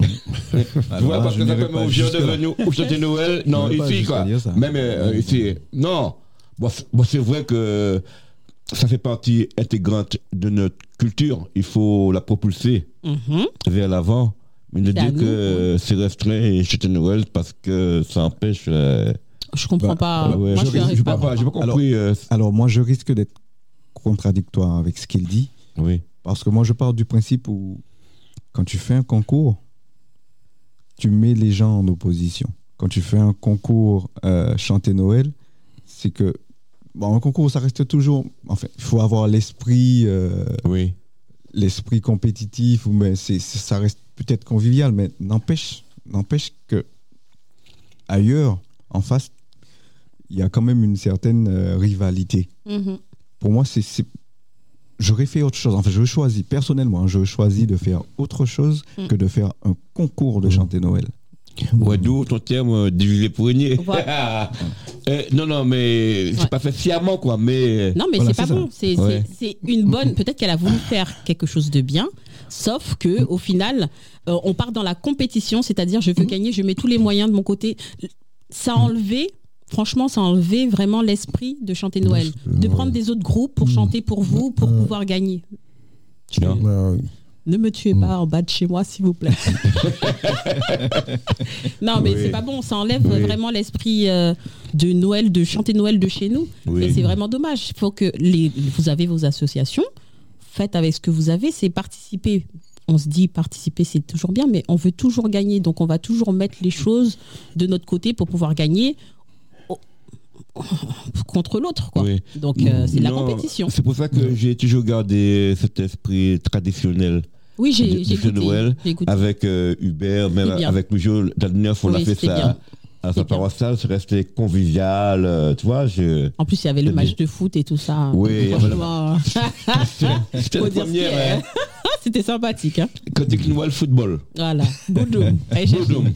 Tu vois, parce que ça permet aux gens de venir ou chanter Noël. Non, ici, quoi. Même euh, ici. Non. Bon, c'est- vrai que ça fait partie intégrante de notre culture. Il faut la propulser Mhm. vers l'avant. Mais de dire que c'est restreint et chanter Noël parce que ça empêche. euh, Je comprends Bah, pas. ouais, Moi, je je pas, pas. j'ai pas compris. euh, Alors moi, je risque d'être contradictoire avec ce qu'il dit, oui. parce que moi, je pars du principe où, quand tu fais un concours, tu mets les gens en opposition. Quand tu fais un concours euh, chanter Noël, c'est que bon, un concours, ça reste toujours. Enfin, il faut avoir l'esprit, euh, Oui. l'esprit compétitif, ou mais c'est, ça reste peut-être convivial, mais n'empêche, n'empêche que ailleurs, en face, il y a quand même une certaine euh, rivalité. Mhm. Pour moi, c'est, c'est- j'aurais fait autre chose. Enfin, je choisis personnellement, je choisis de faire autre chose Mm. que de faire un concours de chanter Noël. Ouais, d'où ton terme euh, diviser pour. Voilà. Euh, non, non, mais c'est Ouais. pas fait sciemment, quoi. Mais Non, mais Voilà, c'est pas ça. bon. C'est Ouais. c'est- c'est une bonne. Peut-être qu'elle a voulu faire quelque chose de bien, sauf que au final, euh, on part dans la compétition, c'est-à-dire je veux gagner, je mets tous les moyens de mon côté. Ça a enlevé. Franchement, ça a enlevé vraiment l'esprit de chanter Noël. De prendre des autres groupes pour chanter pour vous, pour pouvoir gagner. Ne me tuez pas en bas de chez moi, s'il vous plaît. non, mais Oui. c'est pas bon. Ça enlève Oui. vraiment l'esprit euh, de Noël, de chanter Noël de chez nous. Oui. Et c'est vraiment dommage. Il faut que les, vous avez vos associations, faites avec ce que vous avez, c'est participer. On se dit participer, c'est toujours bien, mais on veut toujours gagner. Donc on va toujours mettre les choses de notre côté pour pouvoir gagner contre l'autre. quoi. Oui. Donc euh, c'est de la compétition. C'est pour ça que j'ai toujours gardé cet esprit traditionnel Oui, j'ai j'ai écouté. Noël j'ai écouté. avec euh, Hubert, même avec le jeu. La dernière fois, on a Oui, fait c'était ça bien. à sa paroissiale, c'est resté convivial. euh, tu vois, je. En plus, il y avait le match de foot et tout ça. Oui, le- Franchement, C'était la première, a. hein. C'était sympathique. Hein Quand tu Noël football. voilà. Boudoum. Boudoum.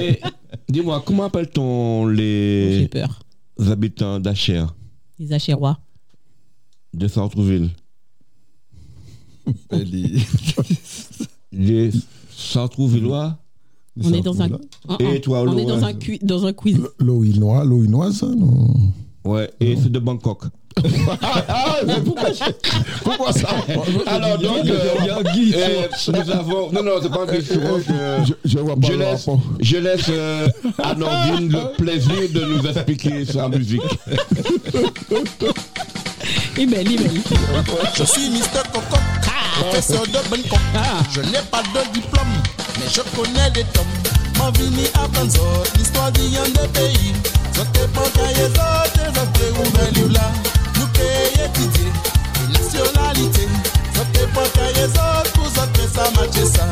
Et dis-moi, comment appelle-t-on J'ai les peur. Habitants d'Acher, Les Achérois. de Sartrouville Les On est dans un. un- Et un- toi, on est dans un, cui- dans un quiz. Non? Ouais, et c'est de Bangkok. Ah, mais pourquoi, pourquoi ça Alors donc, euh, euh, nous avons. Non, non, c'est pas un question. je, je vois pas Je laisse, je laisse euh, à Nordine le plaisir de nous expliquer sa musique. Email, email. Je suis Mister Coco, professeur de Bangkok. Je n'ai pas de diplôme, mais je connais des tomes. Mon vini à Banzor, l'histoire d'Ian des pays. Zote pas cahier zote, zote ouvert là. Sote etite, nasyonalite Sote pwakaye zot pou sote sa mache sa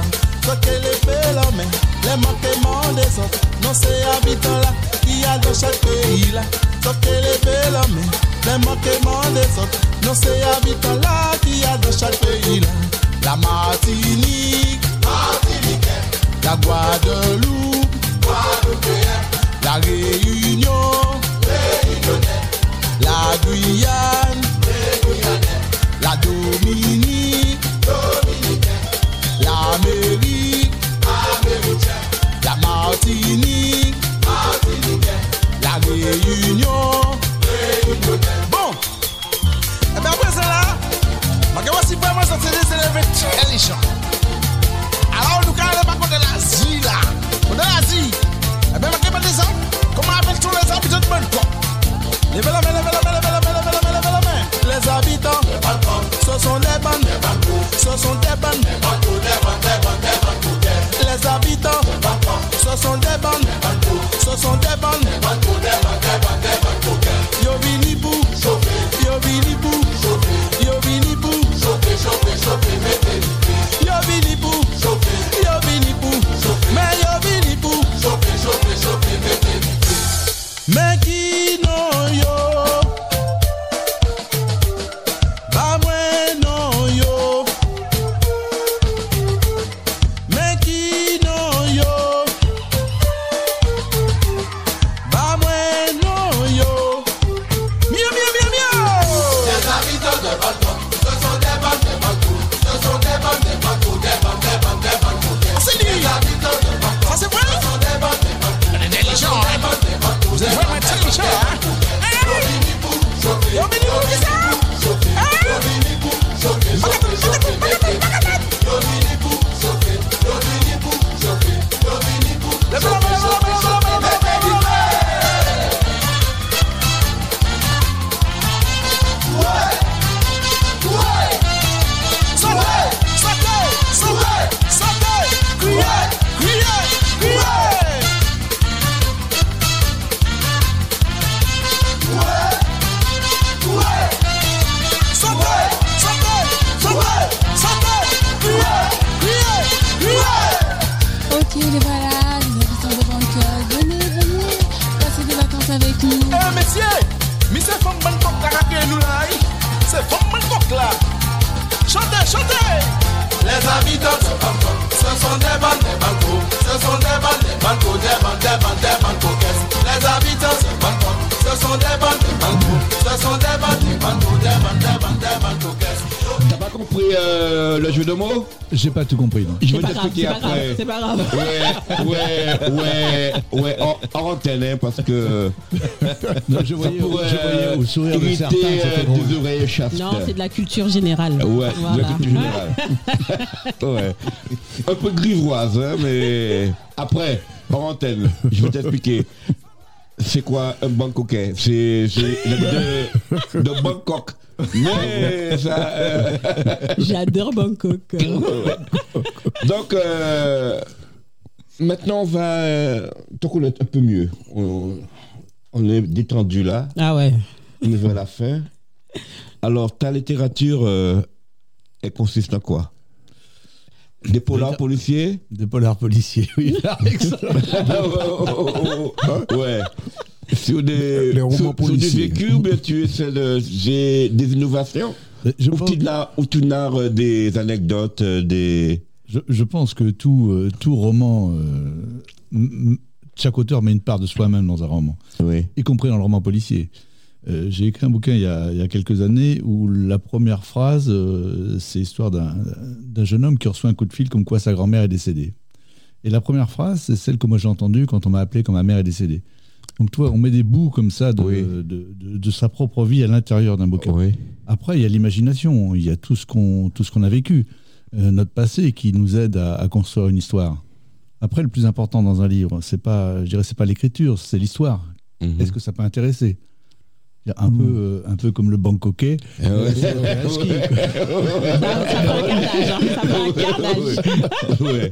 Sote le pe la men, le mankeman de zot Non se abitan la, ki a do chak peyi la Sote le pe la men, le mankeman de zot Non se abitan la, ki a do chak peyi la La Martinique, Martinique. La Guadeloupe, Guadeloupe. La Réunion, Réunionnais. La Guyane, la Dominique, l'Amérique, la Martinique, la Réunion. Bon, et bien après là, je vais aussi vraiment sortir des élèves intelligents. Alors, nous, on va contre l'Asie, là, contre l'Asie, eh bien, je vais des hommes, comment appelle-t-on les habitants de Bangkok Levez la main, levez la main. Les habitants, ce sont des bandes, ce sont des bandes. Les habitants, ce sont des bandes, ce sont des bandes. Yo vini pour, yo vini pour, yo vini pour, yo vini pour, yo vini pour, mais yo vini pour. Mais qui non hein, parce que Non, je ça voyais, pourrait je voyais au sourire de certains, euh, des oreilles chastes. Non, c'est de la culture générale. Ouais, de la culture générale. ouais. Un peu grivoise, hein, mais après, en antenne, je vais t'expliquer. C'est quoi un Bangkokais? C'est c'est de, de Bangkok. Mais ça. euh, J'adore Bangkok. Donc, euh, maintenant, on va euh, te connaître un peu mieux. On, on est détendu là. Ah ouais. On est vers la fin. Alors, ta littérature, euh, elle consiste en quoi? Des polars policiers? Des polars policiers, oui. ça. Ouais. Sur des, Les romans sur, sur des vécus, mais tu essaies de. J'ai des innovations Je Ou pense, tu narres, ou tu narres des anecdotes, euh, des. Je, je pense que tout, euh, tout roman, euh, chaque auteur met une part de soi-même dans un roman, Oui. y compris dans le roman policier. Euh, J'ai écrit un bouquin il y, a, il y a quelques années où la première phrase, euh, c'est l'histoire d'un jeune homme qui reçoit un coup de fil comme quoi sa grand-mère est décédée. Et la première phrase, c'est celle que moi j'ai entendue quand on m'a appelé quand ma mère est décédée. Donc toi, on met des bouts comme ça de, Oui. de, de- de sa propre vie à l'intérieur d'un bouquin. Oui. Après, il y a l'imagination, il y a tout ce qu'on a vécu, notre passé qui nous aide à, à construire une histoire. Après, le plus important dans un livre, c'est pas, je dirais, c'est pas l'écriture, c'est l'histoire. Mhm. Est-ce que ça peut intéresser? Un peu, euh, un peu comme le bancoquet. Ouais. Ouais.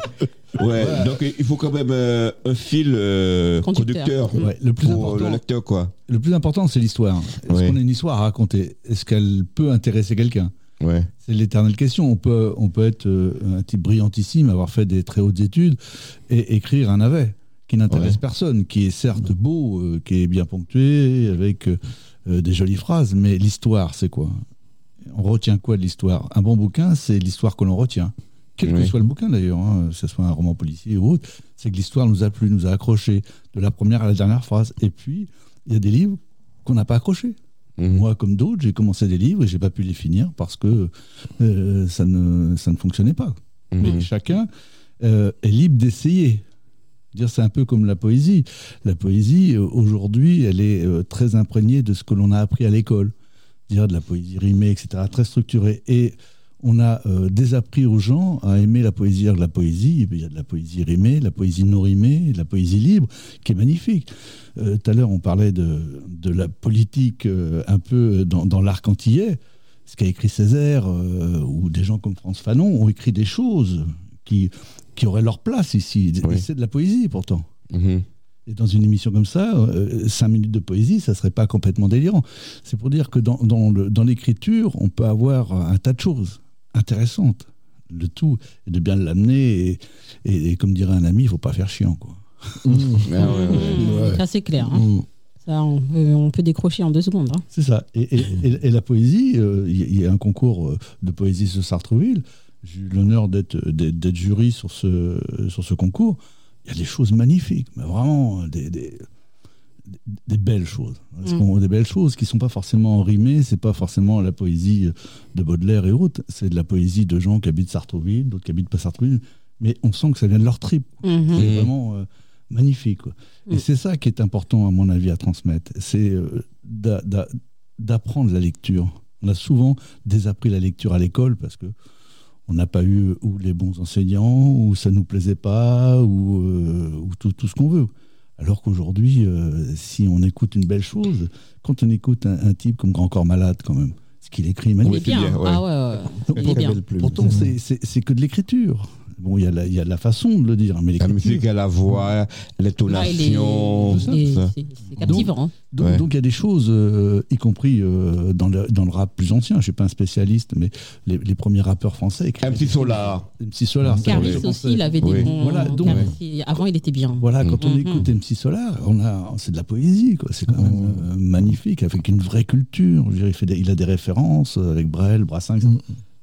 Ouais. Donc il faut quand même euh, un fil euh, Conducteur. conducteur, Ouais, le plus pour important, le lecteur quoi. le plus important, c'est l'histoire. Est-ce qu'on a une histoire à raconter? Est-ce qu'elle peut intéresser quelqu'un? Ouais. C'est l'éternelle question. On peut, on peut être euh, un type brillantissime, avoir fait des très hautes études et écrire un navet qui n'intéresse Ouais. personne, qui est certes beau, euh, qui est bien ponctué, avec euh, des jolies phrases, mais l'histoire, c'est quoi? On retient quoi de l'histoire? Un bon bouquin, c'est l'histoire que l'on retient. Quel que soit le bouquin d'ailleurs, hein, que ce soit un roman policier ou autre, c'est que l'histoire nous a plu, nous a accroché de la première à la dernière phrase. Et puis, il y a des livres qu'on n'a pas accrochés. Mhm. Moi, comme d'autres, j'ai commencé des livres et j'ai pas pu les finir parce que euh, ça, ne, ça ne fonctionnait pas. Mhm. Mais chacun euh, est libre d'essayer. Dire c'est un peu comme la poésie. La poésie euh, aujourd'hui, elle est euh, très imprégnée de ce que l'on a appris à l'école. Dire de la poésie rimée, etc., très structurée. Et on a euh, désappris aux gens à aimer la poésie. Alors, La poésie, il y a de la poésie rimée, de la poésie non rimée, de la poésie libre, qui est magnifique. Euh, Tout à l'heure, on parlait de, de la politique euh, un peu dans, dans l'arc antillais. Ce qu'a écrit Césaire, ou des gens comme France Fanon ont écrit des choses qui, qui auraient leur place ici. Oui. C'est de la poésie pourtant. Mhm. Et dans une émission comme ça, cinq minutes de poésie, ça serait pas complètement délirant. C'est pour dire que dans l'écriture, on peut avoir un tas de choses intéressantes. Le tout est de bien l'amener et, et- et comme dirait un ami, il faut pas faire chiant. Quoi. Ah ouais, ouais. Mmh, Ça, c'est clair. hein. Mm. Ça, on peut, on peut décrocher en deux secondes. hein. C'est ça. Et, et- et- et la poésie, euh, il y, a un concours euh, de poésie sur Sartreville. J'ai eu l'honneur d'être d'être- d'être jury sur ce, sur ce concours. Il y a des choses magnifiques, mais vraiment des, des, des belles choses. Mm. Des belles choses qui ne sont pas forcément rimées, c'est pas forcément la poésie de Baudelaire et autres, c'est de la poésie de gens qui habitent Sartreville, d'autres qui habitent pas Sartreville, mais on sent que ça vient de leur trip. Mhm. C'est vraiment euh, magnifique. quoi. Et Mm. c'est ça qui est important, à mon avis, à transmettre. C'est euh, d'a- d'a- d'apprendre la lecture. On a souvent désappris la lecture à l'école parce que on n'a pas eu ou les bons enseignants, ou ça nous plaisait pas, ou, euh, ou tout, tout ce qu'on veut. Alors qu'aujourd'hui, euh, si on écoute une belle chose, quand on écoute un, un type comme Grand Corps Malade, quand même, ce qu'il écrit est Il est magnifique. bien. Ah ouais, ouais. Donc, Il est bien. belle plume. Pourtant, c'est c'est que de l'écriture. Bon, il y, a la- il y a la façon de le dire, mais La musique, la voix, l'intonation. C'est captivant. hein. Donc, il y a des choses, euh, y compris euh, dans, le, dans le rap plus ancien, je ne suis pas un spécialiste, mais les, les premiers rappeurs français. MC Solar. MC Solar. Caris aussi, il avait des Oui. bons. Voilà, donc- Caris, Avant, il était bien. Voilà, quand on Mhm. écoute MC Solar, on a, c'est de la poésie, quoi. C'est quand même euh, magnifique, avec une vraie culture. Je veux dire, il, fait des- il a des références avec Brel, Brassin, etc.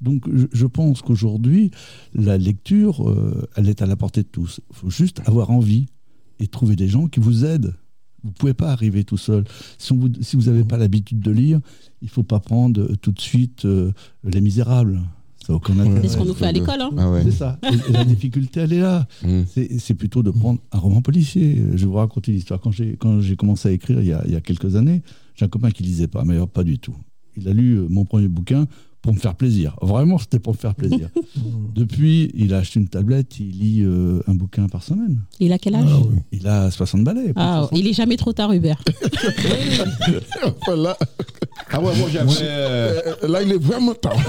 Donc, je, je pense qu'aujourd'hui, la lecture, euh, elle est à la portée de tous. Il faut juste avoir envie et trouver des gens qui vous aident. Vous pouvez pas arriver tout seul. Si, on vous- si vous n'avez pas l'habitude de lire, il faut pas prendre euh, tout de suite euh, Les Misérables. Ça n'a aucun intérêt. C'est ce qu'on nous fait à l'école. hein. Ah ouais. C'est ça. Et- et la difficulté, elle est là. Mm. C'est plutôt de prendre un roman policier. Je vais vous raconter l'histoire. Quand j'ai quand j'ai commencé à écrire il y, a, il y a quelques années, j'ai un copain qui lisait pas, mais pas du tout. Il a lu mon premier bouquin pour me faire plaisir. Vraiment, c'était pour me faire plaisir. Depuis, il a acheté une tablette, il lit euh, un bouquin par semaine. Il a quel âge? Il a 60 balais. Ah, il est jamais trop tard, Hubert. Là, Ah ouais, moi j'avais. euh, là, il est vraiment tard.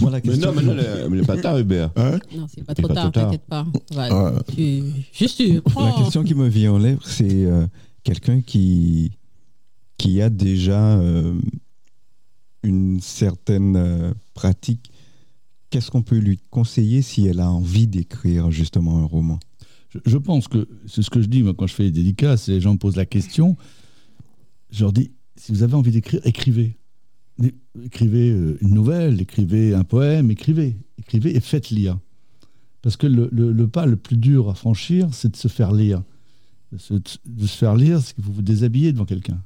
Moi, la Mais question, non, mais non, il n'est pas tard, Hubert. Hein? Non, c'est pas trop pas tard, t'inquiète pas. Ouais, Ouais. tu- Juste, tu la prends. question qui me vient aux lèvres, c'est euh, quelqu'un qui, qui a déjà euh, une certaine euh, pratique. Qu'est-ce qu'on peut lui conseiller si elle a envie d'écrire justement un roman? Je, je pense que c'est ce que je dis moi quand je fais les dédicaces et les gens me posent la question. Je leur dis si vous avez envie d'écrire, écrivez. Écrivez euh, une nouvelle, écrivez un poème, écrivez, écrivez et faites lire. Parce que le, le- le pas le plus dur à franchir, c'est de se faire lire. De se, de se faire lire, c'est que vous vous déshabillez devant quelqu'un.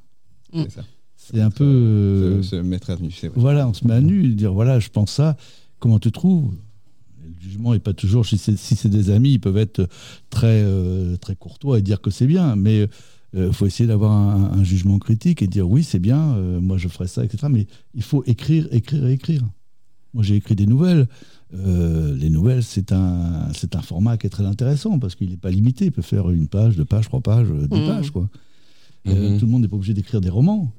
Mm. C'est ça. C'est un peu. euh, Se, se mettre à nu, c'est vrai. voilà, on se met à nu et dire voilà, je pense ça, comment tu trouves? Le jugement n'est pas toujours, si c'est si des amis, ils peuvent être très, euh, très courtois et dire que c'est bien, mais il faut essayer d'avoir un, un jugement critique et dire oui, c'est bien, euh, moi je ferai ça, etc. Mais il faut écrire, écrire et écrire. Moi j'ai écrit des nouvelles. Euh, les nouvelles, c'est un, c'est un format qui est très intéressant parce qu'il n'est pas limité. Il peut faire une page, deux pages, trois pages, euh, dix Mhm. pages. Quoi. Euh, Mhm. tout le monde n'est pas obligé d'écrire des romans.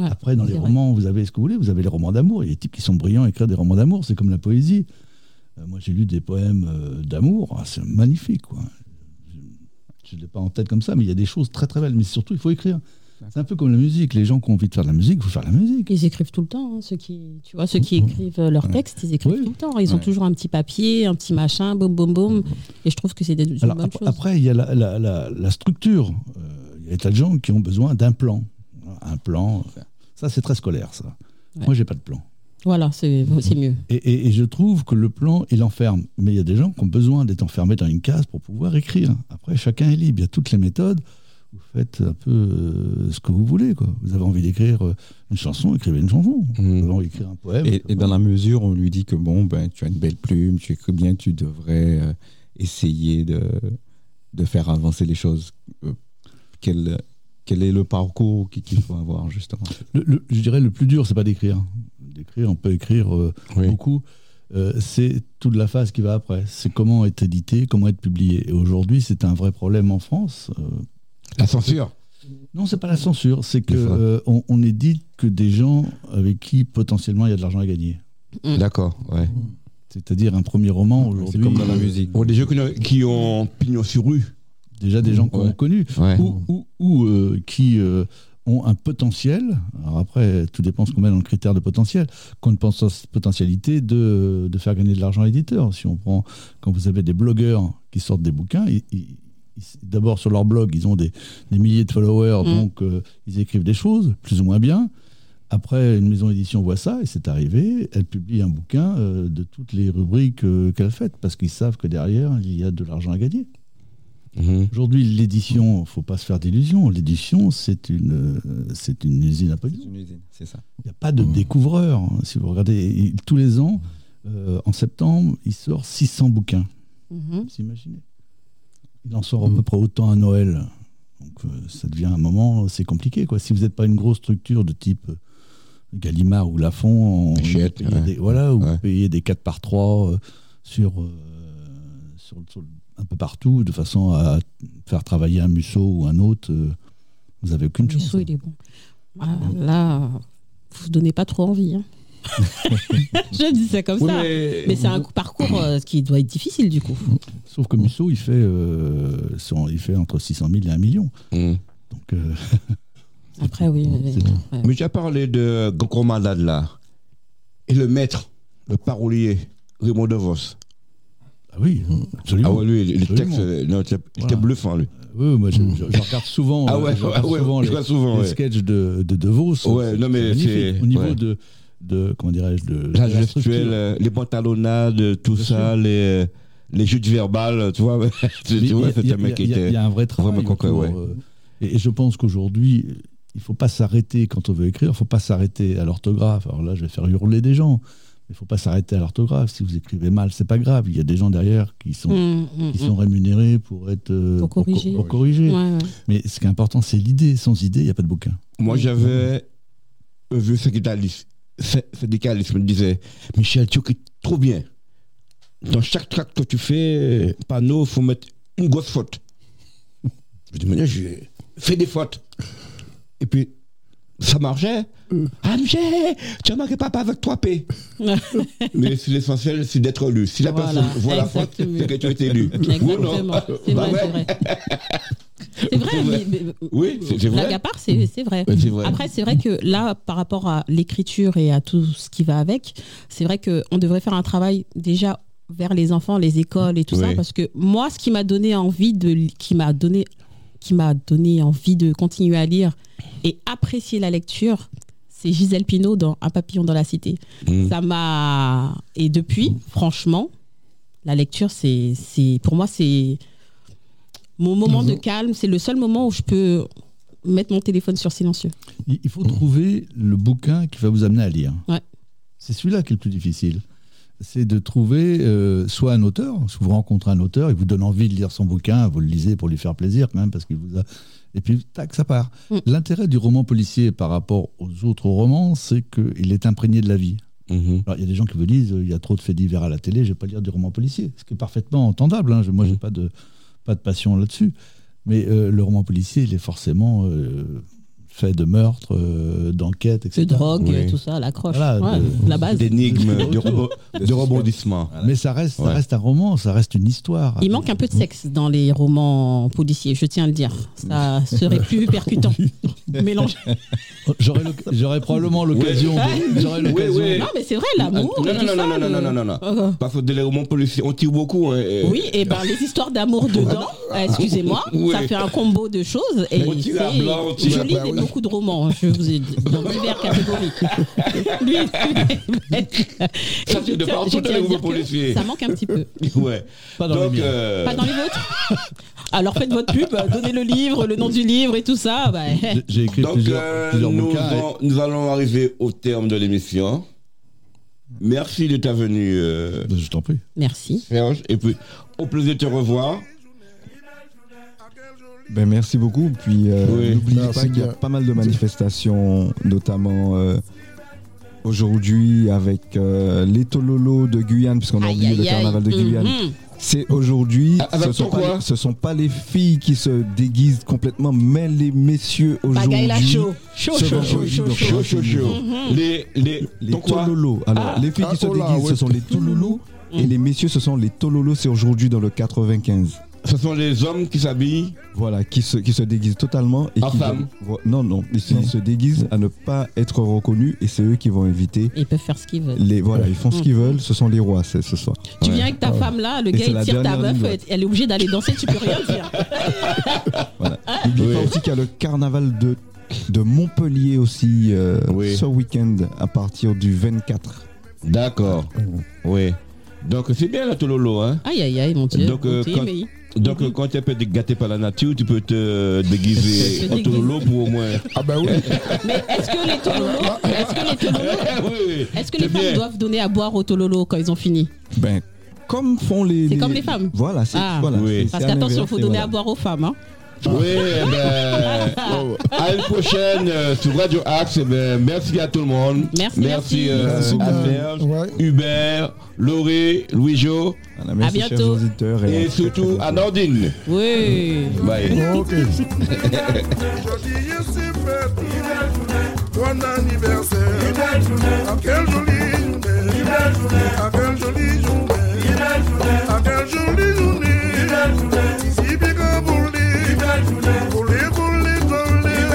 Ouais, Après, dans les vrai. romans, vous avez ce que vous voulez. Vous avez les romans d'amour. Il y a des types qui sont brillants à écrire des romans d'amour. C'est comme la poésie. Euh, moi, j'ai lu des poèmes euh, d'amour. Ah, c'est magnifique. Quoi. Je ne l'ai pas en tête comme ça, mais il y a des choses très très belles. Mais surtout, il faut écrire. C'est un peu comme la musique. Les gens qui ont envie de faire de la musique, il faut faire de la musique. Ils écrivent tout le temps, hein, ceux qui, tu vois, ceux qui écrivent euh, leurs Ouais. textes, ils écrivent Oui. tout le temps. Ils ont Ouais. toujours un petit papier, un petit machin, boum, boum, boum. Et je trouve que c'est des, une Alors, bonne ap- chose. après, il y a la, la- la- la structure. Euh, il y a des tas de gens qui ont besoin d'un plan. Un plan. Ça, c'est très scolaire, ça. Ouais. Moi, j'ai pas de plan. Voilà, c'est c'est mieux. Et, et- et je trouve que le plan, il enferme. Mais il y a des gens qui ont besoin d'être enfermés dans une case pour pouvoir écrire. Après, chacun est libre. Il y a toutes les méthodes. Vous faites un peu euh, ce que vous voulez. Quoi. Vous avez envie d'écrire euh, une chanson, écrivez une chanson. Vous Mhm. avez envie d'écrire un poème. Et, et dans la mesure, on lui dit que bon, ben, tu as une belle plume, tu écris bien, tu devrais euh, essayer de, de faire avancer les choses. Euh, quel, quel est le parcours qu'il faut avoir, justement Le- le- je dirais le plus dur, c'est pas d'écrire. D'écrire, on peut écrire euh, Oui. beaucoup. Euh, c'est toute la phase qui va après. C'est comment être édité, comment être publié. Et aujourd'hui, c'est un vrai problème en France. Euh, La censure. Non, c'est pas la censure, c'est que euh, on, on édite que des gens avec qui potentiellement il y a de l'argent à gagner. Mm. D'accord, ouais. C'est-à-dire un premier roman aujourd'hui. C'est comme dans la musique. Bon, des gens qui ont, qui ont pignon sur rue. Déjà des gens qu'on Ouais. a connus Ouais. ou, ou- ou, euh, qui euh, ont un potentiel. Alors après, tout dépend ce qu'on met dans le critère de potentiel. Qu'on pense potentialité de, de faire gagner de l'argent à l'éditeur. Si on prend, quand vous avez des blogueurs qui sortent des bouquins, ils- ils- ils- d'abord sur leur blog, ils ont des, des milliers de followers, Mm. donc euh, ils écrivent des choses plus ou moins bien. Après, une maison d'édition voit ça et c'est arrivé. Elle publie un bouquin euh, de toutes les rubriques euh, qu'elle fait parce qu'ils savent que derrière, il y a de l'argent à gagner. Mhm. Aujourd'hui, l'édition, faut pas se faire d'illusions. L'édition, c'est une, euh, c'est une usine à C'est pognon. une usine, c'est ça. Il n'y a pas de découvreur. hein. Si vous regardez, il- tous les ans, euh, en septembre, il sort 600 bouquins. Mhm. Vous imaginez? Il en sort à peu près autant à Noël. Donc, euh, ça devient un moment, c'est compliqué. Quoi. Si vous n'êtes pas une grosse structure de type Gallimard ou Lafont, on- Hachette, vous payez ouais. des, voilà, ou Ouais. vous payez des 4 par 3 euh, sur, euh, sur, sur- un peu partout, de façon à faire travailler un Musso ou un autre. euh, vous avez aucune chance. Musso, il est bon. Ah, là, vous donnez pas trop envie. hein. Je dis ça comme Oui, ça. mais- Mais c'est un parcours euh, qui doit être difficile du coup. Sauf que Musso, il fait, euh, son- il fait entre 600 000 et 1 million. Hum. Donc, euh, Après, oui. ouais. Mais tu as parlé de Malade là. Et le maître, le parolier, Raymond DeVos. Ah oui, absolument. Ah ouais, lui, les Absolument. textes, euh, non, c'était Voilà. c'était bluffant, lui. Oui, moi, je, je- je regarde souvent, Ah euh, ouais, je regarde ouais, souvent les, souvent, les sketchs de, de, de Vos. Ouais, non, mais c'est- Au niveau de, de, comment dirais-je, de, La gestuelle, euh, les pantalonnades, tout Bien ça, les, les jeux verbales, tu vois. tu vois, a- un mec qui a- il y était. a un vrai travail. vraiment concret, ouais. euh, et, et je pense qu'aujourd'hui, il ne faut pas s'arrêter quand on veut écrire. Il ne faut pas s'arrêter à l'orthographe. Alors là, je vais faire hurler des gens. Il ne faut pas s'arrêter à l'orthographe. Si vous écrivez mal, c'est pas grave. Il y a des gens derrière qui sont, Hum, hum, qui hum. sont rémunérés pour être euh, Pour corriger. pour corriger. Ouais, ouais. Mais ce qui est important, c'est l'idée. Sans idée, il n'y a pas de bouquin. Moi, j'avais un vieux syndicaliste, sy- syndicaliste me disait Michel, tu écris trop bien. Dans chaque tract que tu fais, panneau, il faut mettre une grosse faute. Je dis, mais j'ai fait des fautes. Et puis, ça marchait? Ah, Michel, tu as marqué papa avec 3P. mais c'est l'essentiel, c'est d'être lu. Si la Voilà, personne voit la faute, c'est que tu as été lu. Ou non Exactement. C'est Bah vrai, ouais. c'est vrai. C'est vrai, C'est vrai. mais- mais- Oui, c'est vrai. Part, c'est vrai. Après, c'est vrai que là, par rapport à l'écriture et à tout ce qui va avec, c'est vrai qu'on devrait faire un travail déjà vers les enfants, les écoles et tout ça, parce que moi, ce qui m'a donné envie de, qui m'a donné, qui m'a donné envie de continuer à lire et apprécier la lecture, c'est Gisèle Pinault dans Un papillon dans la cité. Mm. Ça m'a et depuis, franchement, la lecture, c'est, c'est pour moi, c'est mon moment de calme. C'est le seul moment où je peux mettre mon téléphone sur silencieux. Il il faut trouver le bouquin qui va vous amener à lire. Ouais. C'est celui-là qui est le plus difficile. C'est de trouver euh, soit un auteur, si vous rencontrez un auteur, il vous donne envie de lire son bouquin, vous le lisez pour lui faire plaisir quand même, parce qu'il vous a. Et puis, tac, ça part. Mm. L'intérêt du roman policier par rapport aux autres romans, c'est qu'il est imprégné de la vie. Mhm. Alors, il y a des gens qui vous disent euh, il y a trop de faits divers à la télé, je vais pas lire du roman policier. Ce qui est parfaitement entendable. hein. Je- Moi, j'ai pas de, pas de passion là-dessus. Mais euh, le roman policier, il est forcément euh, fait de meurtres, euh, d'enquêtes, etc. De drogue, Oui. tout ça, l'accroche. Voilà, Ouais, de- la base. D'énigmes, de, rebo- de rebondissements. Mais ça reste, ça Ouais. reste un roman, ça reste une histoire. Il manque un peu de sexe dans les romans policiers, je tiens à le dire. Ça serait plus percutant. Mélange. J'aurais probablement l'occasion. de- J'aurais l'occasion. Oui, oui. Non, mais c'est vrai, l'amour. Non, non, non, ça, non, non, non, non, non, non. Parce que les romans policiers, on tire beaucoup. hein, et- Oui, et ben les histoires d'amour dedans, euh, excusez-moi, Oui. ça fait un combo de choses. Et On tire à c'est- blanc, on tire je à lis blanc, des- oui. Beaucoup de romans, je vous ai dit, dans divers catégories. Lui, Ça, de dire que policiers. Ça manque un petit peu. Ouais. Pas dans Donc, les miens. euh, Pas dans les vôtres? Alors faites votre pub, donnez le livre, le nom du livre et tout ça. bah, J'ai- J'ai écrit donc plusieurs, euh, plusieurs nous, bouquins. et- allons- nous allons arriver au terme de l'émission. Merci de ta venue, euh, Je t'en prie. Merci. Serge. Et puis, au plaisir de te revoir. Ben, merci beaucoup. Puis euh, Oui. n'oubliez pas qu'il y a pas mal de manifestations, notamment euh, aujourd'hui avec euh, les Tololo de Guyane, puisqu'on a oublié le carnaval de Guyane. Mhm. C'est aujourd'hui. Ah, ce, sont pourquoi pas les- ce sont pas les filles qui se déguisent complètement, mais les messieurs aujourd'hui. Bagaille la chaud. Chaud, chaud, chaud, chaud, donc, chaud. Chaud, chaud, chaud. Les, les, Les. Alors, Ah. les filles qui se Ah, oh là, déguisent, ouais. ce sont les Tololo. Et les messieurs, ce sont les Tololo. C'est aujourd'hui dans le 95. Ce sont les hommes qui s'habillent. Voilà, qui se, qui se déguisent totalement. Et En qui femme. vont- non, non, ils se, ils se déguisent à ne pas être reconnus et c'est eux qui vont inviter. Ils peuvent faire ce qu'ils veulent. Les, voilà, ils font ce qu'ils veulent, ce sont les rois c'est ce soir. Tu Ouais. viens avec ta femme là, le Et gars il tire ta meuf, elle elle est obligée d'aller danser, tu peux rien dire. Voilà. N'oubliez Oui. pas aussi qu'il y a le carnaval de, de Montpellier aussi euh, Oui. ce week-end à partir du 24. D'accord. Oui. Donc, c'est bien la Tololo, hein. Aïe aïe aïe mon dieu. Donc, euh, Ok, quand- mais- Donc, euh, quand tu es un peu gâté par la nature, tu peux te déguiser Se en déguiser. Tololo pour au moins. Ah ben oui. Mais est-ce que les tololos, est-ce que les tololos, oui, est-ce que les femmes bien. doivent donner à boire aux tololos quand ils ont fini? Ben, comme font les. C'est comme les femmes. Voilà, c'est Ah. voilà, Oui. Parce qu'attention, il faut donner voilà. à boire aux femmes. Hein. Oui, ben, à une prochaine sur Radio Axe. Merci à tout le monde. Merci. Merci, merci à Serge. Hubert, Laurie, Louis-Jo. À bientôt. Et, surtout à Nordine. Oui. Bye.